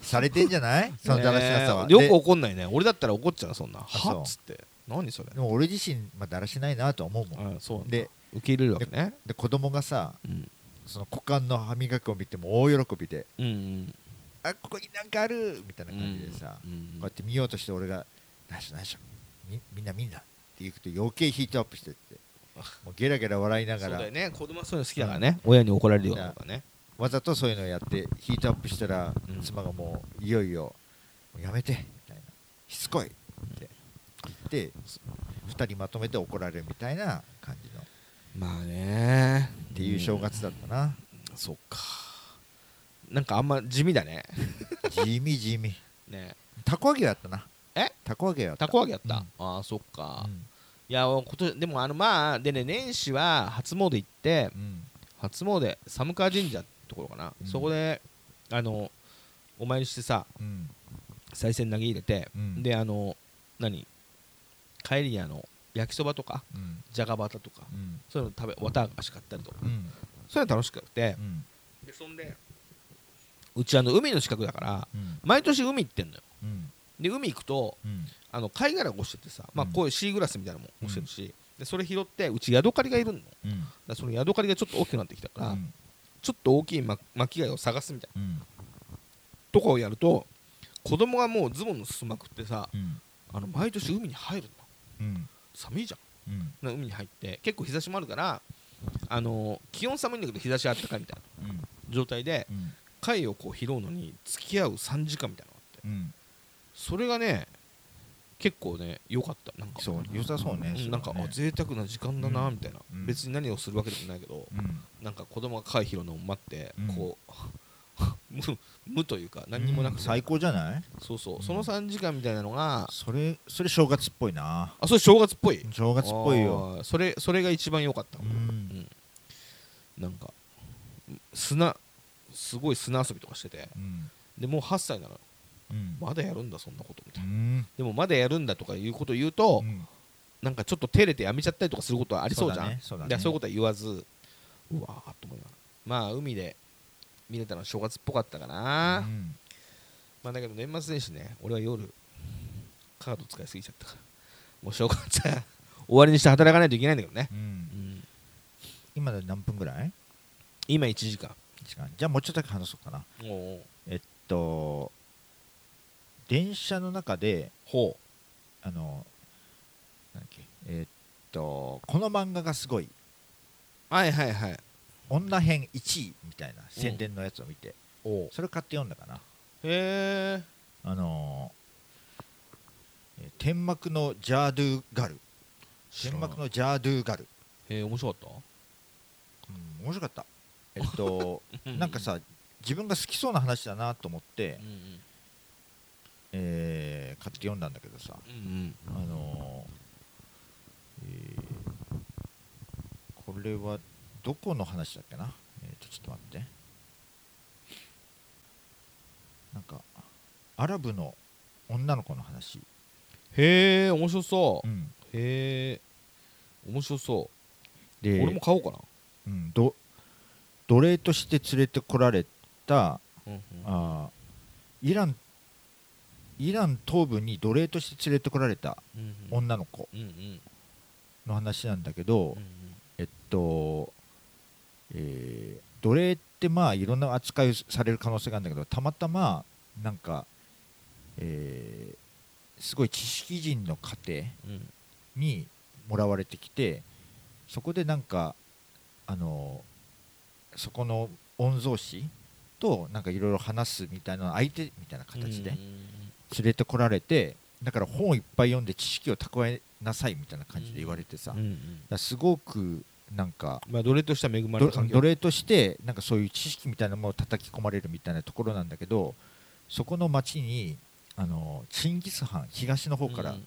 Speaker 2: されてんじゃない？そのだらしなさは、
Speaker 1: よく
Speaker 2: で
Speaker 1: 怒んないね。俺だったら怒っちゃうそんな。はっつって。何それ。
Speaker 2: でも俺自身、まあ、だらしないなとは思うもん。
Speaker 1: うなんだ。
Speaker 2: で
Speaker 1: 受け入れるわけね。
Speaker 2: で子供がさ
Speaker 1: うん。
Speaker 2: その股間の歯磨きを見ても大喜びで
Speaker 1: うんうん「
Speaker 2: あここになんかある!」みたいな感じでさ、
Speaker 1: うん
Speaker 2: こうやって見ようとして俺が「ナイスナイスみみんなみんな」って言うと余計ヒートアップしてって もうゲラゲラ笑いながら。
Speaker 1: そうだよね。子供はそういうの好きだからね。親に怒られるようなね。
Speaker 2: わざとそういうのをやってヒートアップしたら、
Speaker 1: うん。
Speaker 2: 妻がもういよいよ「もうやめて」みたいな「しつこい」って言って2人まとめて怒られるみたいな
Speaker 1: まあね。
Speaker 2: ていう正月だったな、
Speaker 1: そっか。なんかあんま地味だね。
Speaker 2: 地味地味。
Speaker 1: ね。
Speaker 2: たこ揚げやったな。
Speaker 1: え？
Speaker 2: たこ揚げやった。
Speaker 1: たこ揚げやった、
Speaker 2: うん。
Speaker 1: ああそっか、
Speaker 2: うん。
Speaker 1: いや今年でもあのまあでね年始は初詣行って
Speaker 2: うん。
Speaker 1: 初詣寒川神社ってところかな、
Speaker 2: うん。
Speaker 1: そこであのお参りしてさ
Speaker 2: うん。
Speaker 1: 賽銭投げ入れて、
Speaker 2: うん。
Speaker 1: であの何？帰りにあの焼きそばとか
Speaker 2: うん。
Speaker 1: じゃがバタとか
Speaker 2: うん。
Speaker 1: そういうの食べ綿菓子買ったりとか。
Speaker 2: うん。
Speaker 1: そういうの楽しくて。
Speaker 2: うん。
Speaker 1: でそんで？うちあの海の近くだから
Speaker 2: うん。
Speaker 1: 毎年海行ってんのよ。
Speaker 2: うん。
Speaker 1: で海行くと
Speaker 2: うん。
Speaker 1: あの貝殻が落ちててさ、まあ、
Speaker 2: うん
Speaker 1: こういうシーグラスみたいなのも落ちてるし、でそれ拾ってうちヤドカリがいるの。だそのヤドカリがちょっと大きくなってきたから、
Speaker 2: うん。
Speaker 1: ちょっと大きいま巻き貝を探すみたいな
Speaker 2: うん。
Speaker 1: とかをやると子供がもうズボンの裾まくってさ
Speaker 2: うん。
Speaker 1: あの毎年海に入るの。
Speaker 2: うん
Speaker 1: 寒いじゃん。
Speaker 2: うん。
Speaker 1: な海に入って結構日差しもあるからあの気温寒いんだけど日差しあったかいみたいな
Speaker 2: うん。
Speaker 1: 状態で
Speaker 2: うん。
Speaker 1: 貝をこう拾うのに付き合う3時間みたいなのがあって
Speaker 2: うん。
Speaker 1: それがね結構ね良かった。なんか
Speaker 2: そう良さそうね
Speaker 1: うんなんか、
Speaker 2: ね
Speaker 1: あ贅沢な時間だな
Speaker 2: うん。
Speaker 1: みたいな、
Speaker 2: うん
Speaker 1: 別に何をするわけでもないけど、
Speaker 2: うん。
Speaker 1: なんか子供が貝拾うのを待って、
Speaker 2: うん。
Speaker 1: こう無無というか何にもなくて、
Speaker 2: うん最高じゃない？
Speaker 1: そうそう、
Speaker 2: うん。
Speaker 1: その3時間みたいなのが。
Speaker 2: それそれ正月っぽいな。
Speaker 1: あそれ正月っぽい？
Speaker 2: 正月っぽいよ。
Speaker 1: それそれが一番良かった、
Speaker 2: うん。
Speaker 1: なんか砂すごい砂遊びとかしてて。
Speaker 2: うん。
Speaker 1: でもう8歳なの。よ
Speaker 2: うん。
Speaker 1: まだやるんだそんなことみた
Speaker 2: う
Speaker 1: いな、
Speaker 2: ん。
Speaker 1: でもまだやるんだとかいうことを言うと、
Speaker 2: うん。
Speaker 1: なんかちょっと照れてやめちゃったりとかすることはありそうじゃん。
Speaker 2: そうそう
Speaker 1: いうことは言わずうわーっと思いながら。まあ海で見れたのは正月っぽかったかな、
Speaker 2: うん。
Speaker 1: まあだけど年末年始ね俺は夜カード使いすぎちゃったから。もう正月は終わりにして働かないといけないんだけどね、
Speaker 2: うん。
Speaker 1: うん、
Speaker 2: 今で何分ぐらい？
Speaker 1: 今1時間。
Speaker 2: 時間。じゃあもうちょっとだけ話そうかな。えっと電車の中で
Speaker 1: ほ
Speaker 2: あのなんだっけえっとこの漫画がすごい。う
Speaker 1: はいはいはい
Speaker 2: 女編1位みたいな宣伝のやつを見てそれ買って読んだかな。
Speaker 1: へえ。
Speaker 2: あのえー天幕のジャードゥガル。天幕のジャードゥガル、
Speaker 1: へえ面白かっ
Speaker 2: うん、面白かった。えっと
Speaker 1: た
Speaker 2: なんかさ自分が好きそうな話だなと思って
Speaker 1: うん、うん。
Speaker 2: えー買って読んだんだけどさ。
Speaker 1: うんうん。
Speaker 2: あのーえーこれはどこの話だっけな？えーとちょっと待って。なんかアラブの女の子の話、
Speaker 1: へえ面白そう、
Speaker 2: うん。
Speaker 1: へえ面白そう。
Speaker 2: で
Speaker 1: 俺も買おうかな。
Speaker 2: うん、ど奴隷として連れてこられた
Speaker 1: うんうん。
Speaker 2: あーイランイラン東部に奴隷として連れてこられた
Speaker 1: うんうん。
Speaker 2: 女の子
Speaker 1: うんうん。
Speaker 2: の話なんだけど、
Speaker 1: うん。
Speaker 2: えっと、えー奴隷ってまあいろんな扱いをされる可能性があるんだけどたまたまなんか、えーすごい知識人の家庭
Speaker 1: うん
Speaker 2: にもらわれてきてそこでなんかあのそこの御曹司となんかいろいろ話すみたいな相手みたいな形で
Speaker 1: うん。
Speaker 2: 連れてこられてだから本をいっぱい読んで知識を蓄えなさいみたいな感じで言われてさ、すごくなんか
Speaker 1: まあ奴隷としては恵まれ
Speaker 2: 奴隷としてなんかそういう知識みたいなものを叩き込まれるみたいなところなんだけどそこの町にあのチンギス・ハン東の方から、
Speaker 1: うん。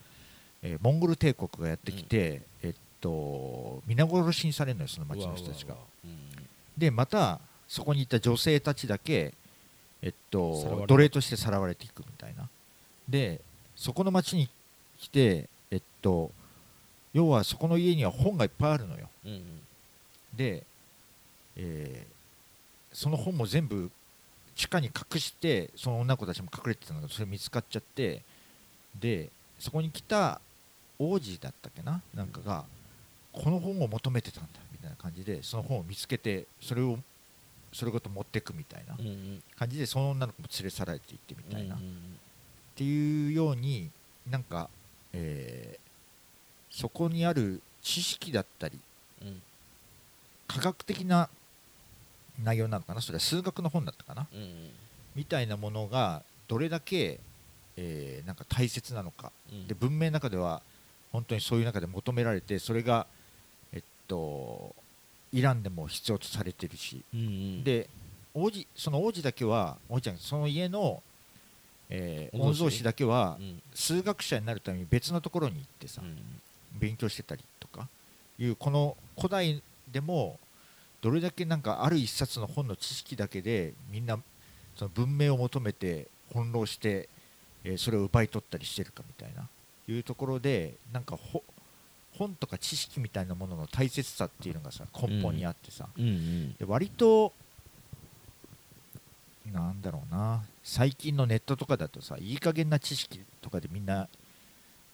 Speaker 2: えーモンゴル帝国がやってきて、えっと皆殺しにされるのよその町の人たちが。
Speaker 1: うわ。うわうわ。
Speaker 2: でまたそこにいた女性たちだけ、えっと奴隷としてさらわれていくみたいな。でそこの町に来てえっと要はそこの家には本がいっぱいあるのよ。
Speaker 1: うんうん。
Speaker 2: で、えーその本も全部地下に隠してその女の子たちも隠れてたんだけどそれ見つかっちゃってでそこに来た王子だったっけな？なんかがこの本を求めてたんだみたいな感じでその本を見つけてそれをそれごと持ってくみたいな感じでその女の子も連れ去られていってみたいな、っていうようになんか、えーそこにある知識だったり
Speaker 1: うん。
Speaker 2: 科学的な内容なのかな？それは数学の本だったかな？
Speaker 1: うんうん。
Speaker 2: みたいなものがどれだけ、えーなんか大切なのか。
Speaker 1: うん。
Speaker 2: で文明の中では本当にそういう中で求められてそれがえっとイランでも必要とされてるし。
Speaker 1: うんうん。
Speaker 2: で王子その王子だけは王子ちゃんその家の、えー
Speaker 1: 御曹司
Speaker 2: だけは
Speaker 1: うん。
Speaker 2: 数学者になるために別のところに行ってさ、
Speaker 1: うん
Speaker 2: 勉強してたりとかいうこの古代でもどれだけなんかある一冊の本の知識だけでみんなその文明を求めて翻弄して、えーそれを奪い取ったりしてるかみたいないうところでなんかほ本とか知識みたいなものの大切さっていうのがさ根本にあってさ、で割となんだろうな。最近のネットとかだとさいい加減な知識とかでみんな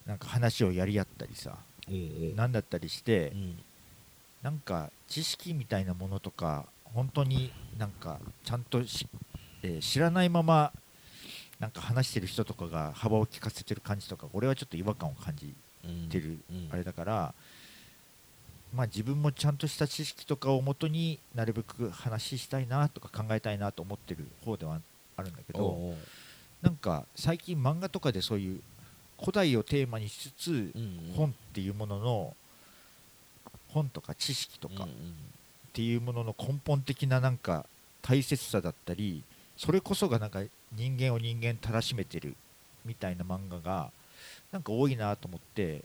Speaker 2: なんか話をやり合ったりさ
Speaker 1: おうおう
Speaker 2: なんだったりして
Speaker 1: うん。
Speaker 2: なんか知識みたいなものとか本当になんかちゃんとし、えー知らないままなんか話してる人とかが幅を利かせてる感じとか俺はちょっと違和感を感じ
Speaker 1: うん
Speaker 2: てる
Speaker 1: うん
Speaker 2: あれだから、まあ、自分もちゃんとした知識とかをもとになるべく話したいなとか考えたいなと思ってる方ではあるんだけどなんか最近漫画とかでそういう古代をテーマにしつつ本っていうものの本とか知識とかっていうものの根本的ななんか大切さだったりそれこそがなんか人間を人間たらしめてるみたいな漫画がなんか多いなと思って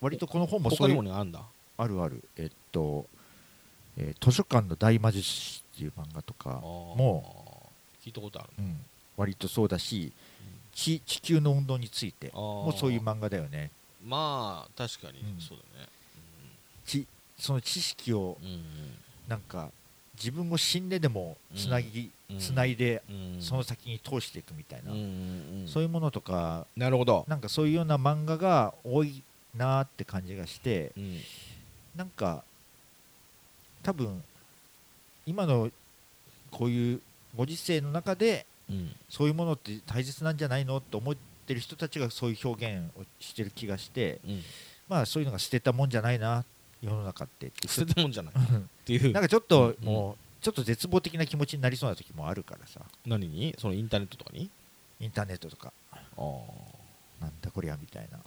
Speaker 2: 割とこの本もそ
Speaker 1: 他
Speaker 2: ういう
Speaker 1: あんだ。
Speaker 2: あるある。えっと、えー図書館の大魔術師っていう漫画とか
Speaker 1: も
Speaker 2: も
Speaker 1: 聞いたことある。
Speaker 2: うん、割とそうだし地地球の運動について。
Speaker 1: も
Speaker 2: もそういう漫画だよね。
Speaker 1: まあ確かに。
Speaker 2: うん。
Speaker 1: そうだね。
Speaker 2: ちその知識を
Speaker 1: うん
Speaker 2: なんか自分を死んででもつなぎ、
Speaker 1: うん。
Speaker 2: つないで
Speaker 1: うん。うん
Speaker 2: その先に通していくみたいな、
Speaker 1: うんうんうん。
Speaker 2: そういうものとか
Speaker 1: なるほど。
Speaker 2: なんかそういうような漫画が多いなーって感じがして
Speaker 1: うん。
Speaker 2: なんか多分今のこういうご時世の中で
Speaker 1: うん。
Speaker 2: そういうものって大切なんじゃないの？と思ってる人たちがそういう表現をしてる気がして
Speaker 1: うん。
Speaker 2: まあそういうのが捨てたもんじゃないな世の中って。って
Speaker 1: 捨てたもんじゃない。っていう。
Speaker 2: なんかちょっと
Speaker 1: うん
Speaker 2: もうちょっと絶望的な気持ちになりそうな時もあるからさ。
Speaker 1: 何に？そのインターネットとかに？
Speaker 2: インターネットとか。
Speaker 1: ああ。
Speaker 2: なんだこりゃみたいな。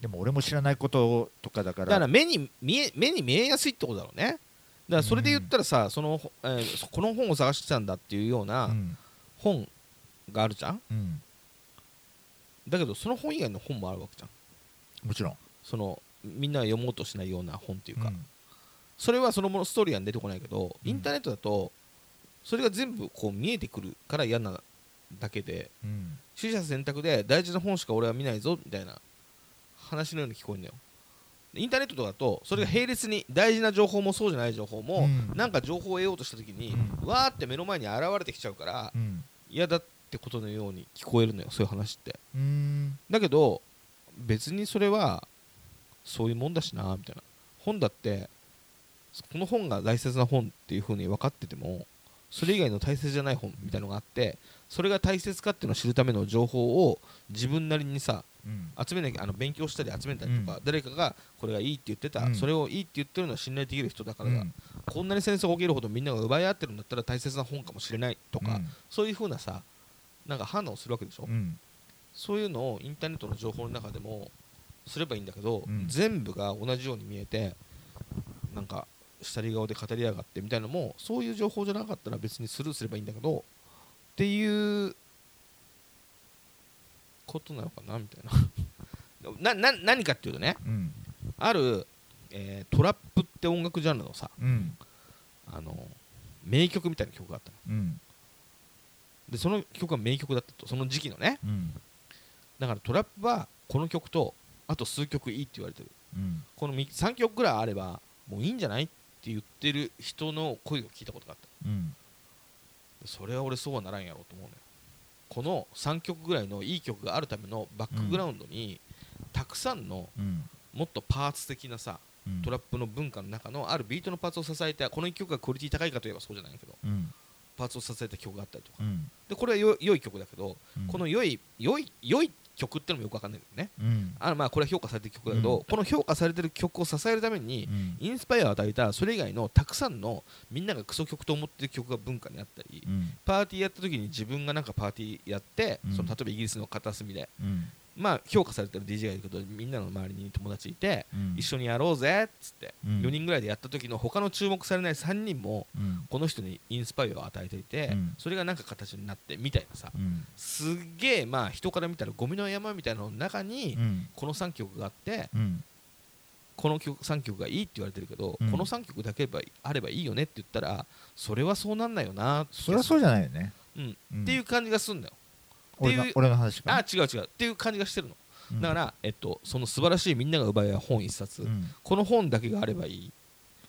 Speaker 2: でも俺も知らないこととかだから。
Speaker 1: だから目に見え目に見えやすいってことだろうね。だからそれで言ったらさ、そのえーそこの本を探してたんだっていうような
Speaker 2: うん。
Speaker 1: 本があるじゃん？
Speaker 2: うん。
Speaker 1: だけどその本以外の本もあるわけじゃん。
Speaker 2: もちろん。
Speaker 1: そのみんなが読もうとしないような本っていうか、
Speaker 2: うん。
Speaker 1: それはそのものストーリーは出てこないけど、
Speaker 2: うん。
Speaker 1: インターネットだとそれが全部こう見えてくるから嫌なだけで
Speaker 2: うん。
Speaker 1: 取捨選択で大事な本しか俺は見ないぞみたいな話のように聞こえるんだよインターネットとかだとそれが並列に大事な情報もそうじゃない情報も、
Speaker 2: うん。
Speaker 1: なんか情報を得ようとした時に、
Speaker 2: う
Speaker 1: わーって目の前に現れてきちゃうから
Speaker 2: うん。
Speaker 1: 嫌だってことのように聞こえるのよそういう話って。だけど別にそれはそういうもんだしなみたいな。本だってこの本が大切な本っていう風に分かっててもそれ以外の大切じゃない本みたいのがあってそれが大切かっていうのを知るための情報を自分なりにさ
Speaker 2: うん
Speaker 1: 集めなきゃあの勉強したり集めたりとか、誰かがこれがいいって言ってた、
Speaker 2: うん。
Speaker 1: それをいいって言ってるのは信頼できる人だからだ、
Speaker 2: うん。
Speaker 1: こんなに戦争が起きるほどみんなが奪い合ってるんだったら大切な本かもしれないとか、そういう風なさなんか判断をするわけでしょ、
Speaker 2: うん。
Speaker 1: そういうのをインターネットの情報の中でもすればいいんだけど、
Speaker 2: うん。
Speaker 1: 全部が同じように見えてなんか下り顔で語りやがってみたいなのもそういう情報じゃなかったら別にスルーすればいいんだけどっていうことなのかなみたいな。なな何かっていうとね
Speaker 2: うん。
Speaker 1: ある、えートラップって音楽ジャンルのさ
Speaker 2: うん。
Speaker 1: あの名曲みたいな曲があったの。
Speaker 2: うん。
Speaker 1: でその曲が名曲だったとその時期のね。
Speaker 2: うん。
Speaker 1: だからトラップはこの曲とあと数曲いいって言われてる。
Speaker 2: うん。
Speaker 1: この3曲ぐらいあればもういいんじゃないって言ってる人の声を聞いたことがあった。
Speaker 2: うん。
Speaker 1: それは俺そうはならんやろうと思うのよこの3曲ぐらいのいい曲があるためのバックグラウンドに、たくさんの
Speaker 2: うん。
Speaker 1: もっとパーツ的なさ
Speaker 2: うん。
Speaker 1: トラップの文化の中のあるビートのパーツを支えたこの1曲がクオリティ高いかといえばそうじゃないけど
Speaker 2: うん。
Speaker 1: パーツを支えた曲があったりとか。
Speaker 2: うん。
Speaker 1: でこれはよ良い曲だけど、
Speaker 2: うん。
Speaker 1: この良い良い良い曲ってのもよくわかんないんだよね。
Speaker 2: うん。
Speaker 1: あのまあこれは評価されてる曲だけど、
Speaker 2: うん。
Speaker 1: この評価されてる曲を支えるために
Speaker 2: うん。
Speaker 1: インスパイアを与えたそれ以外のたくさんのみんながクソ曲と思ってる曲が文化にあったり、
Speaker 2: うん。
Speaker 1: パーティーやった時に自分がなんかパーティーやって、
Speaker 2: うん。
Speaker 1: その例えばイギリスの片隅で
Speaker 2: うん
Speaker 1: まあ評価されてる DJ がいるけどみんなの周りに友達いて、
Speaker 2: うん。
Speaker 1: 一緒にやろうぜっつって、
Speaker 2: うん。
Speaker 1: 4人ぐらいでやった時の他の注目されない3人も
Speaker 2: うん。
Speaker 1: この人にインスパイアを与えていて、
Speaker 2: うん。
Speaker 1: それがなんか形になってみたいなさ。
Speaker 2: うん。
Speaker 1: すっげえまあ人から見たらゴミの山みたいなのの中に
Speaker 2: うん。
Speaker 1: この3曲があって
Speaker 2: うん。
Speaker 1: この曲3曲がいいって言われてるけど、
Speaker 2: うん。
Speaker 1: この3曲だけばあればいいよねって言ったらそれはそうなんないよな
Speaker 2: そりゃそうじゃないよね。
Speaker 1: うん。
Speaker 2: うん。
Speaker 1: っていう感じがすんだよ
Speaker 2: 俺の
Speaker 1: っていう
Speaker 2: 俺の話か。
Speaker 1: あ違う違う。っていう感じがしてるの、
Speaker 2: うん。
Speaker 1: だから、えっと、その素晴らしいみんなが奪い合う本一冊、
Speaker 2: うん。
Speaker 1: この本だけがあればいい。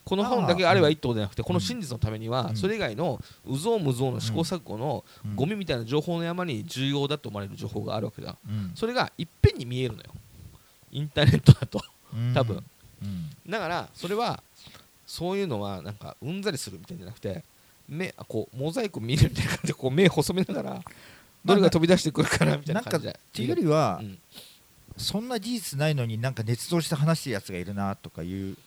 Speaker 1: この本だけがあればいいってことじゃなくてこの真実のためには
Speaker 2: うん。
Speaker 1: それ以外のうぞうむぞうの試行錯誤の
Speaker 2: うん。
Speaker 1: ゴミみたいな情報の山に重要だと思われる情報があるわけだ。
Speaker 2: うん。
Speaker 1: それがいっぺんに見えるのよ。インターネットだと。
Speaker 2: うん。
Speaker 1: 多分。
Speaker 2: うん。
Speaker 1: だからそれはそういうのはなんかうんざりするみたいじゃなくて目あこうモザイク見るみたいな感じでこう目細めながらどれが飛び出してくるかなみたいな感じで。
Speaker 2: っていうよりは
Speaker 1: うん。
Speaker 2: そんな事実ないのになんか捏造して話してるやつがいるなとかいう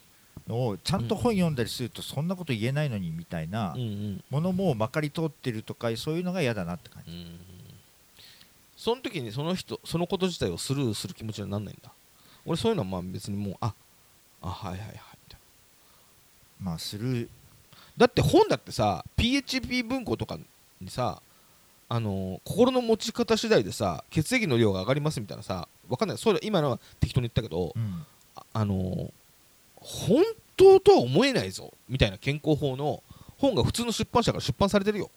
Speaker 2: のをちゃんと本読んだりするとそんなこと言えないのにみたいな
Speaker 1: うんうん。
Speaker 2: ものもまかり通ってるとかそういうのが嫌だなって感じ。
Speaker 1: うんその時にその人そのこと自体をスルーする気持ちにはなんないんだ？俺そういうのはまあ別にもうああはいはいはいみたいな
Speaker 2: まあする。
Speaker 1: だって本だってさ PHP 文庫とかにさあのー心の持ち方次第でさ血液の量が上がりますみたいなさわかんない。そういうの今のは適当に言ったけど、
Speaker 2: うん。
Speaker 1: ああのー本当とは思えないぞみたいな健康法の本が普通の出版社から出版されてるよ。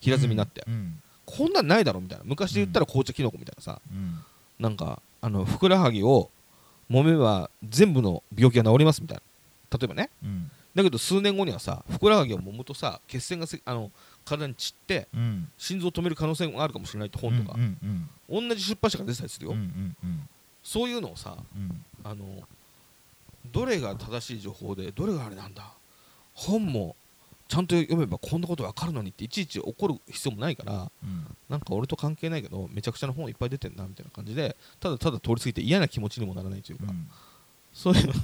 Speaker 1: 平積みになって、
Speaker 2: うん。
Speaker 1: こんなんないだろみたいな。昔で言ったら紅茶キノコみたいなさ、
Speaker 2: うん。
Speaker 1: なんかあのふくらはぎを揉めば全部の病気が治りますみたいな。例えばね。
Speaker 2: うん。
Speaker 1: だけど数年後にはさふくらはぎを揉むとさ血栓がせあの体に散って
Speaker 2: うん。
Speaker 1: 心臓を止める可能性があるかもしれないって本とか。
Speaker 2: うん、うん
Speaker 1: 同じ出版社から出てたりするよ、
Speaker 2: うんうんうん
Speaker 1: そういうのをさ
Speaker 2: うん。
Speaker 1: あのどれが正しい情報でどれがあれなんだ。本もちゃんと読めばこんなことわかるのにっていちいち怒る必要もないから
Speaker 2: うん。
Speaker 1: なんか俺と関係ないけどめちゃくちゃな本いっぱい出てんなみたいな感じでただただ通り過ぎて嫌な気持ちにもならないというか、
Speaker 2: うん。
Speaker 1: そういうの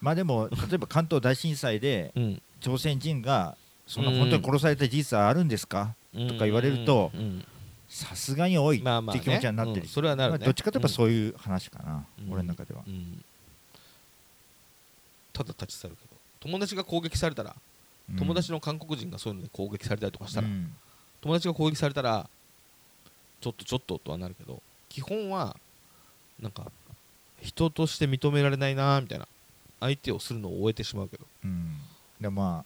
Speaker 2: まあでも例えば関東大震災で
Speaker 1: うん。
Speaker 2: 朝鮮人がそんな
Speaker 1: うん
Speaker 2: 本当に殺された事実はあるんですか？
Speaker 1: と
Speaker 2: か言われると
Speaker 1: うん。
Speaker 2: さすがに多いって
Speaker 1: まあまあね。
Speaker 2: いう気持ちになってる。
Speaker 1: うん。それはなるね。
Speaker 2: まあどっちかといえばそういう話かな
Speaker 1: うん。
Speaker 2: 俺の中では。
Speaker 1: うん。ただ立ち去るけど友達が攻撃されたら友達の韓国人がそういうので攻撃されたりとかしたら、
Speaker 2: うん。
Speaker 1: 友達が攻撃されたらちょっとちょっととはなるけど基本はなんか人として認められないなみたいな相手をするのを終えてしまうけど、
Speaker 2: うん。でま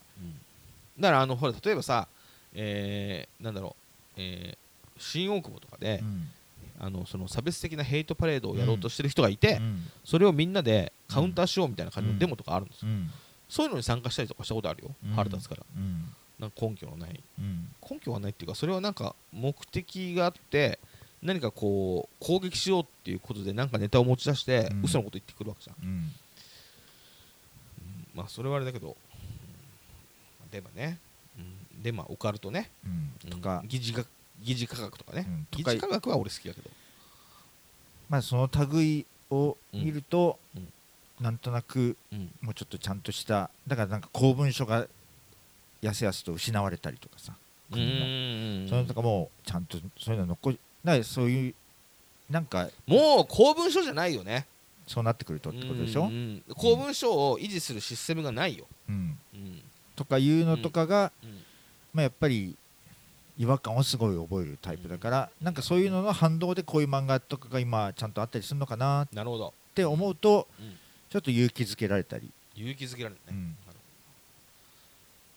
Speaker 1: だからあのほら例えばさ、えーなんだろう、えー新大久保とかで
Speaker 2: あ、うん。
Speaker 1: あのその差別的なヘイトパレードをやろうとしてる人がいて、
Speaker 2: うん。
Speaker 1: それをみんなでカウンターしようみたいな感じのデモとかあるんですよ、
Speaker 2: うん。
Speaker 1: そういうのに参加したりとかしたことあるよ、
Speaker 2: うん。
Speaker 1: 腹立つから。
Speaker 2: うん。
Speaker 1: なんか根拠のない。
Speaker 2: うん。
Speaker 1: 根拠がないっていうかそれはなんか目的があって何かこう攻撃しようっていうことでなんかネタを持ち出して、
Speaker 2: うん。
Speaker 1: 嘘のこと言ってくるわけじゃん。まあそれはあれだけど、うんでもね、うん、でまあオカルトね、
Speaker 2: うん。とか。
Speaker 1: うん。疑似が疑似科学とかね、
Speaker 2: うん。
Speaker 1: 疑似科学は俺好きだけど。
Speaker 2: まあその類を見ると
Speaker 1: うん。
Speaker 2: なんとなく
Speaker 1: うん。
Speaker 2: もうちょっとちゃんとしただからなんか公文書がやすやすと失われたりとかさ。
Speaker 1: うーん。
Speaker 2: それとかもうちゃんとそういうの残りだからそういうなんか
Speaker 1: もう公文書じゃないよね。
Speaker 2: そうなってくるとってことでしょ、
Speaker 1: うんうん。公文書を維持するシステムがないよ、
Speaker 2: うん、
Speaker 1: うん
Speaker 2: とかいうのとかが、
Speaker 1: うん
Speaker 2: まあ、やっぱり違和感をすごい覚えるタイプだから、なんかそういうのの反動でこういう漫画とかが今ちゃんとあったりするのかなっ
Speaker 1: なるほど、
Speaker 2: て思うと、
Speaker 1: うん
Speaker 2: ちょっと勇気づけられたり、
Speaker 1: 勇気づけられるね、
Speaker 2: うん。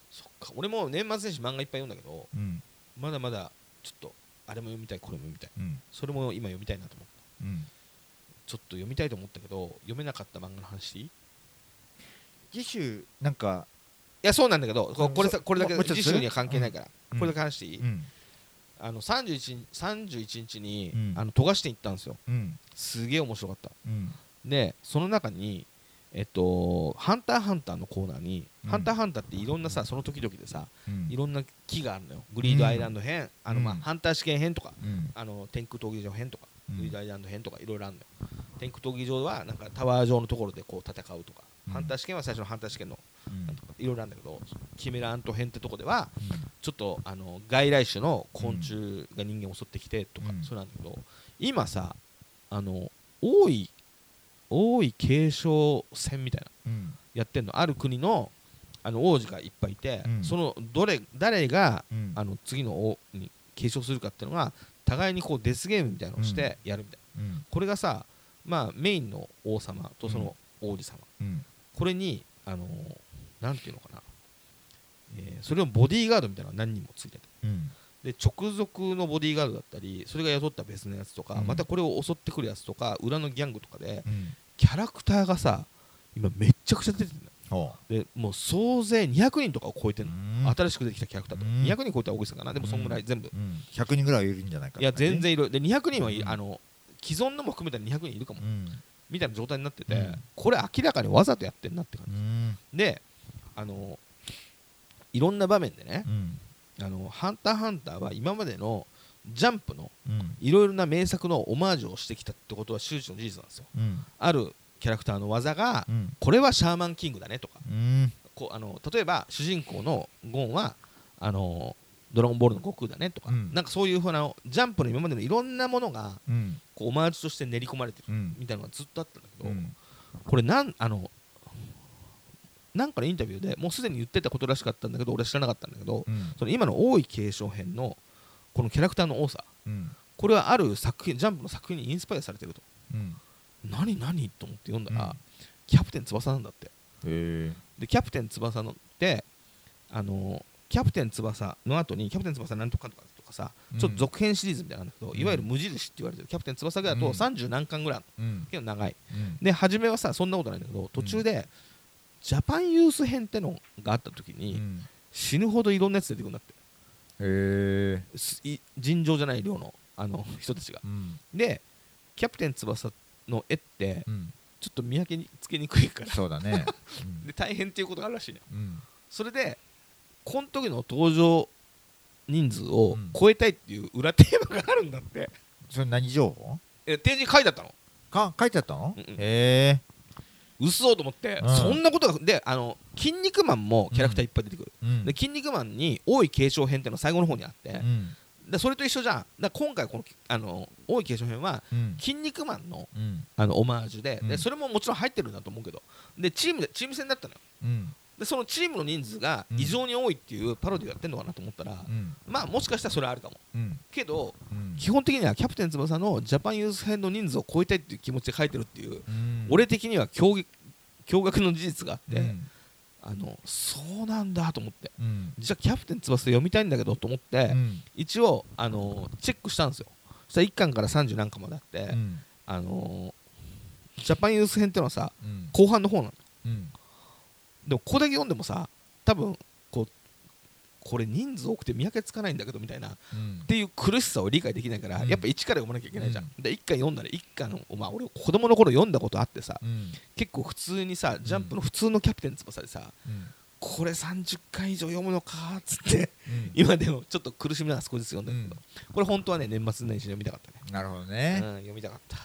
Speaker 1: そっか。俺も年末年始漫画いっぱい読んだけど
Speaker 2: うん。
Speaker 1: まだまだちょっとあれも読みたいこれも読みたい。
Speaker 2: うん。
Speaker 1: それも今読みたいなと思った。
Speaker 2: うん、
Speaker 1: ちょっと読みたいと思ったけど読めなかった漫画の話
Speaker 2: 次週なんか、
Speaker 1: やそうなんだけどここれさ
Speaker 2: そ
Speaker 1: これだけ次週には関係ないから、
Speaker 2: うん。
Speaker 1: これだけ話していい、
Speaker 2: うん。
Speaker 1: あの 31, 日31日に、
Speaker 2: うん。
Speaker 1: あの富樫店行ったんですよ。
Speaker 2: うん。
Speaker 1: すげえ面白かった。
Speaker 2: うん。
Speaker 1: でその中にえっと「ハンターハンター」のコーナーに「
Speaker 2: うん。
Speaker 1: ハンターハンター」っていろんなさその時々でさ
Speaker 2: うん。
Speaker 1: いろんな木があるのよ。グリードアイランド編、あのまあ
Speaker 2: うん。
Speaker 1: ハンター試験編とか
Speaker 2: うん。
Speaker 1: あの天空闘技場編とか、
Speaker 2: うん。
Speaker 1: グリードアイランド編とかいろいろあるのよ。天空闘技場はなんかタワー状のところでこう戦うとか、
Speaker 2: うん。
Speaker 1: ハンター試験は最初のハンター試験のいろいろあるんだけどキメラアント編ってとこではちょっとあの外来種の昆虫が人間を襲ってきてとか、
Speaker 2: うん。
Speaker 1: そうなんだけど今さあの王位王位継承戦みたいな
Speaker 2: うん。
Speaker 1: やってんの。ある国のあの王子がいっぱいいて、
Speaker 2: うん。
Speaker 1: そのどれ誰が
Speaker 2: うん。
Speaker 1: あの次の王に継承するかっていうのが互いにこうデスゲームみたいなのをしてやるみたいな、
Speaker 2: うん。
Speaker 1: これがさ、まあ、メインの王様とその王子様、
Speaker 2: うん。
Speaker 1: これにあのーなんていうのかな、えーそれをボディーガードみたいなのが何人もついてて。
Speaker 2: うん。
Speaker 1: で直属のボディーガードだったりそれが雇った別のやつとか、
Speaker 2: うん。
Speaker 1: またこれを襲ってくるやつとか裏のギャングとかで
Speaker 2: うん。
Speaker 1: キャラクターがさ今めっちゃくちゃ出てるんだよ。
Speaker 2: ほ
Speaker 1: でもう総勢200人とかを超えて
Speaker 2: う
Speaker 1: るの、
Speaker 2: うん。
Speaker 1: 新しく出てきたキャラクターと、
Speaker 2: うん。
Speaker 1: 200人超えたら大げさかな。でもそんぐらい全部、
Speaker 2: うん。100人ぐらいはいるんじゃないか
Speaker 1: いや全然いる。で200人はい、
Speaker 2: うん。
Speaker 1: あの既存のも含めたら200人いるかも、
Speaker 2: うん。
Speaker 1: みたいな状態になってて、
Speaker 2: うん。
Speaker 1: これ明らかにわざとやってんなって感
Speaker 2: うん。
Speaker 1: じであのいろんな場面でね
Speaker 2: う、ん。
Speaker 1: あのハンターハンターは今までのジャンプの
Speaker 2: うん。
Speaker 1: いろいろな名作のオマージュをしてきたってことは周知の事実なんですよ。
Speaker 2: うん。
Speaker 1: あるキャラクターの技が
Speaker 2: うん。
Speaker 1: これはシャーマンキングだねとか
Speaker 2: うん。
Speaker 1: こうあの例えば主人公のゴンはあのドラゴンボールの悟空だねとか、
Speaker 2: うん。
Speaker 1: なんかそういうふうなジャンプの今までのいろんなものが
Speaker 2: うん。
Speaker 1: こうオマージュとして練り込まれてる
Speaker 2: うん。
Speaker 1: みたいなのがずっとあったんだけど、
Speaker 2: うん。
Speaker 1: これなんあのなんかのインタビューでもうすでに言ってたことらしかったんだけど俺は知らなかったんだけど、
Speaker 2: うん。
Speaker 1: その今の王位継承編のこのキャラクターの多さ。
Speaker 2: うん。
Speaker 1: これはある作品ジャンプの作品にインスパイアされてると。
Speaker 2: うん。
Speaker 1: 何何と思って読んだら、
Speaker 2: うん。
Speaker 1: キャプテン翼なんだって。でキャプテン翼のってあのキャプテン翼の後にキャプテン翼なんとかとかとかさ、
Speaker 2: うん。
Speaker 1: ちょっと続編シリーズみたいなんだけど、
Speaker 2: うん。
Speaker 1: いわゆる無印って言われてるキャプテン翼がだと
Speaker 2: うん。
Speaker 1: 30何巻ぐらいある
Speaker 2: うん。
Speaker 1: けど長い。
Speaker 2: うん。
Speaker 1: で初めはさそんなことないんだけど途中で、ジャパンユース編ってのがあった時に、
Speaker 2: うん。
Speaker 1: 死ぬほどいろんなやつ出てくるんだって。
Speaker 2: へえ
Speaker 1: 尋常じゃない量のあの人たちが。
Speaker 2: うん。
Speaker 1: でキャプテン翼の絵って
Speaker 2: うん。
Speaker 1: ちょっと見分けにつけにくいから。
Speaker 2: そうだね。
Speaker 1: で大変っていうことがあるらしいね。
Speaker 2: うん。
Speaker 1: それでこの時の登場人数を
Speaker 2: うん。
Speaker 1: 超えたいっていう裏テーマがあるんだって、
Speaker 2: それ何情報？
Speaker 1: え展示に書いてあったの。
Speaker 2: か書いてあったの？
Speaker 1: うんうん。
Speaker 2: へえ
Speaker 1: 嘘と思って、
Speaker 2: うん。
Speaker 1: そんなことがであの「筋肉マン」もキャラクターいっぱい出てくる、
Speaker 2: うん。
Speaker 1: で「筋肉マン」に王位継承編っていうのが最後の方にあって、
Speaker 2: うん。
Speaker 1: でそれと一緒じゃん。だ今回このあの王位継承編は
Speaker 2: うん「
Speaker 1: 筋肉マンの」
Speaker 2: うん。
Speaker 1: あのオマージュで,、
Speaker 2: うん。
Speaker 1: でそれももちろん入ってるんだと思うけどでチームでチーム戦だったのよ。
Speaker 2: うん
Speaker 1: でそのチームの人数が異常に多いっていうパロディをやってるのかなと思ったら、
Speaker 2: うん。
Speaker 1: まあもしかしたらそれはあるかも。
Speaker 2: うん。
Speaker 1: けど
Speaker 2: うん。
Speaker 1: 基本的にはキャプテン翼のジャパンユース編の人数を超えたいっていう気持ちで書いてるっていう、
Speaker 2: うん。
Speaker 1: 俺的には驚愕驚愕の事実があって、
Speaker 2: うん。
Speaker 1: あのそうなんだと思って
Speaker 2: うん。
Speaker 1: じゃあキャプテン翼読みたいんだけどと思って、
Speaker 2: うん。
Speaker 1: 一応あのチェックしたんですよ。そしたら1巻から30何巻まであって、
Speaker 2: うん。
Speaker 1: あのジャパンユース編ってのはさ
Speaker 2: うん。
Speaker 1: 後半の方なの。
Speaker 2: うん
Speaker 1: でもここだけ読んでもさ多分こうこれ人数多くて見分けつかないんだけどみたいなっ
Speaker 2: うん。
Speaker 1: ていう苦しさを理解できないから、
Speaker 2: うん。
Speaker 1: やっぱ一から読まなきゃいけないじゃん、
Speaker 2: う
Speaker 1: で一巻読んだら一巻のまあ俺子供の頃読んだことあってさ
Speaker 2: うん。
Speaker 1: 結構普通にさジャンプの普通のキャプテン翼でさ、
Speaker 2: うん。
Speaker 1: これ30回以上読むのかっつって
Speaker 2: うん。
Speaker 1: 今でもちょっと苦しみながら少しずつ読ん。だけど、これ本当はね年末年始に読みたかったね。
Speaker 2: なるほど
Speaker 1: うん、
Speaker 2: ね
Speaker 1: 読みたかった。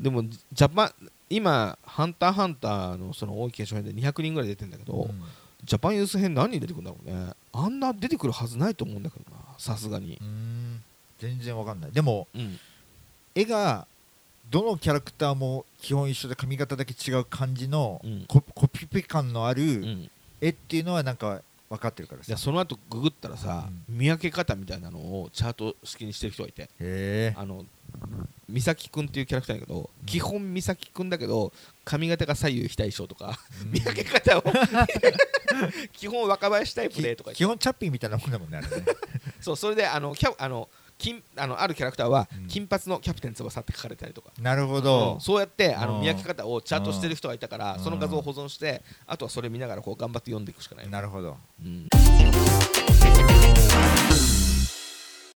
Speaker 1: でもジャパン今「ハンターハンター」のその大井継承編で200人ぐらい出てるんだけど、
Speaker 2: うん。
Speaker 1: ジャパンユース編何人出てくるんだろうね。あんな出てくるはずないと思うんだけどなさすがに。
Speaker 2: う、ん。全然わかんない。でも
Speaker 1: うん、
Speaker 2: 絵がどのキャラクターも基本一緒で髪型だけ違う感じの
Speaker 1: うん。
Speaker 2: ココピペ感のあ
Speaker 1: う
Speaker 2: る
Speaker 1: ん、
Speaker 2: 絵っていうのはなんか分かってるからさ。
Speaker 1: でその後ググったらさ、見分け方みたいなのをチャート式にしてる人がいて。あの美咲くんっていうキャラクターだけど、基本美咲くんだけど髪型が左右非対称とか、見分け方を 基本若林タイプでとか
Speaker 2: 基本チャッピーみたいなもんだもんねね。
Speaker 1: そうそれであのキャあの金あのあるキャラクターは、
Speaker 2: うん。
Speaker 1: 金髪のキャプテン翼って書かれたりとか、
Speaker 2: なるほ
Speaker 1: う
Speaker 2: ど
Speaker 1: んそうやってあ
Speaker 2: うん。
Speaker 1: の見分け方をチャートしてる人がいたから、
Speaker 2: うん。
Speaker 1: その画像を保存してあとはそれ見ながらこう頑張って読んでいくしかない、
Speaker 2: なるほど。
Speaker 1: うん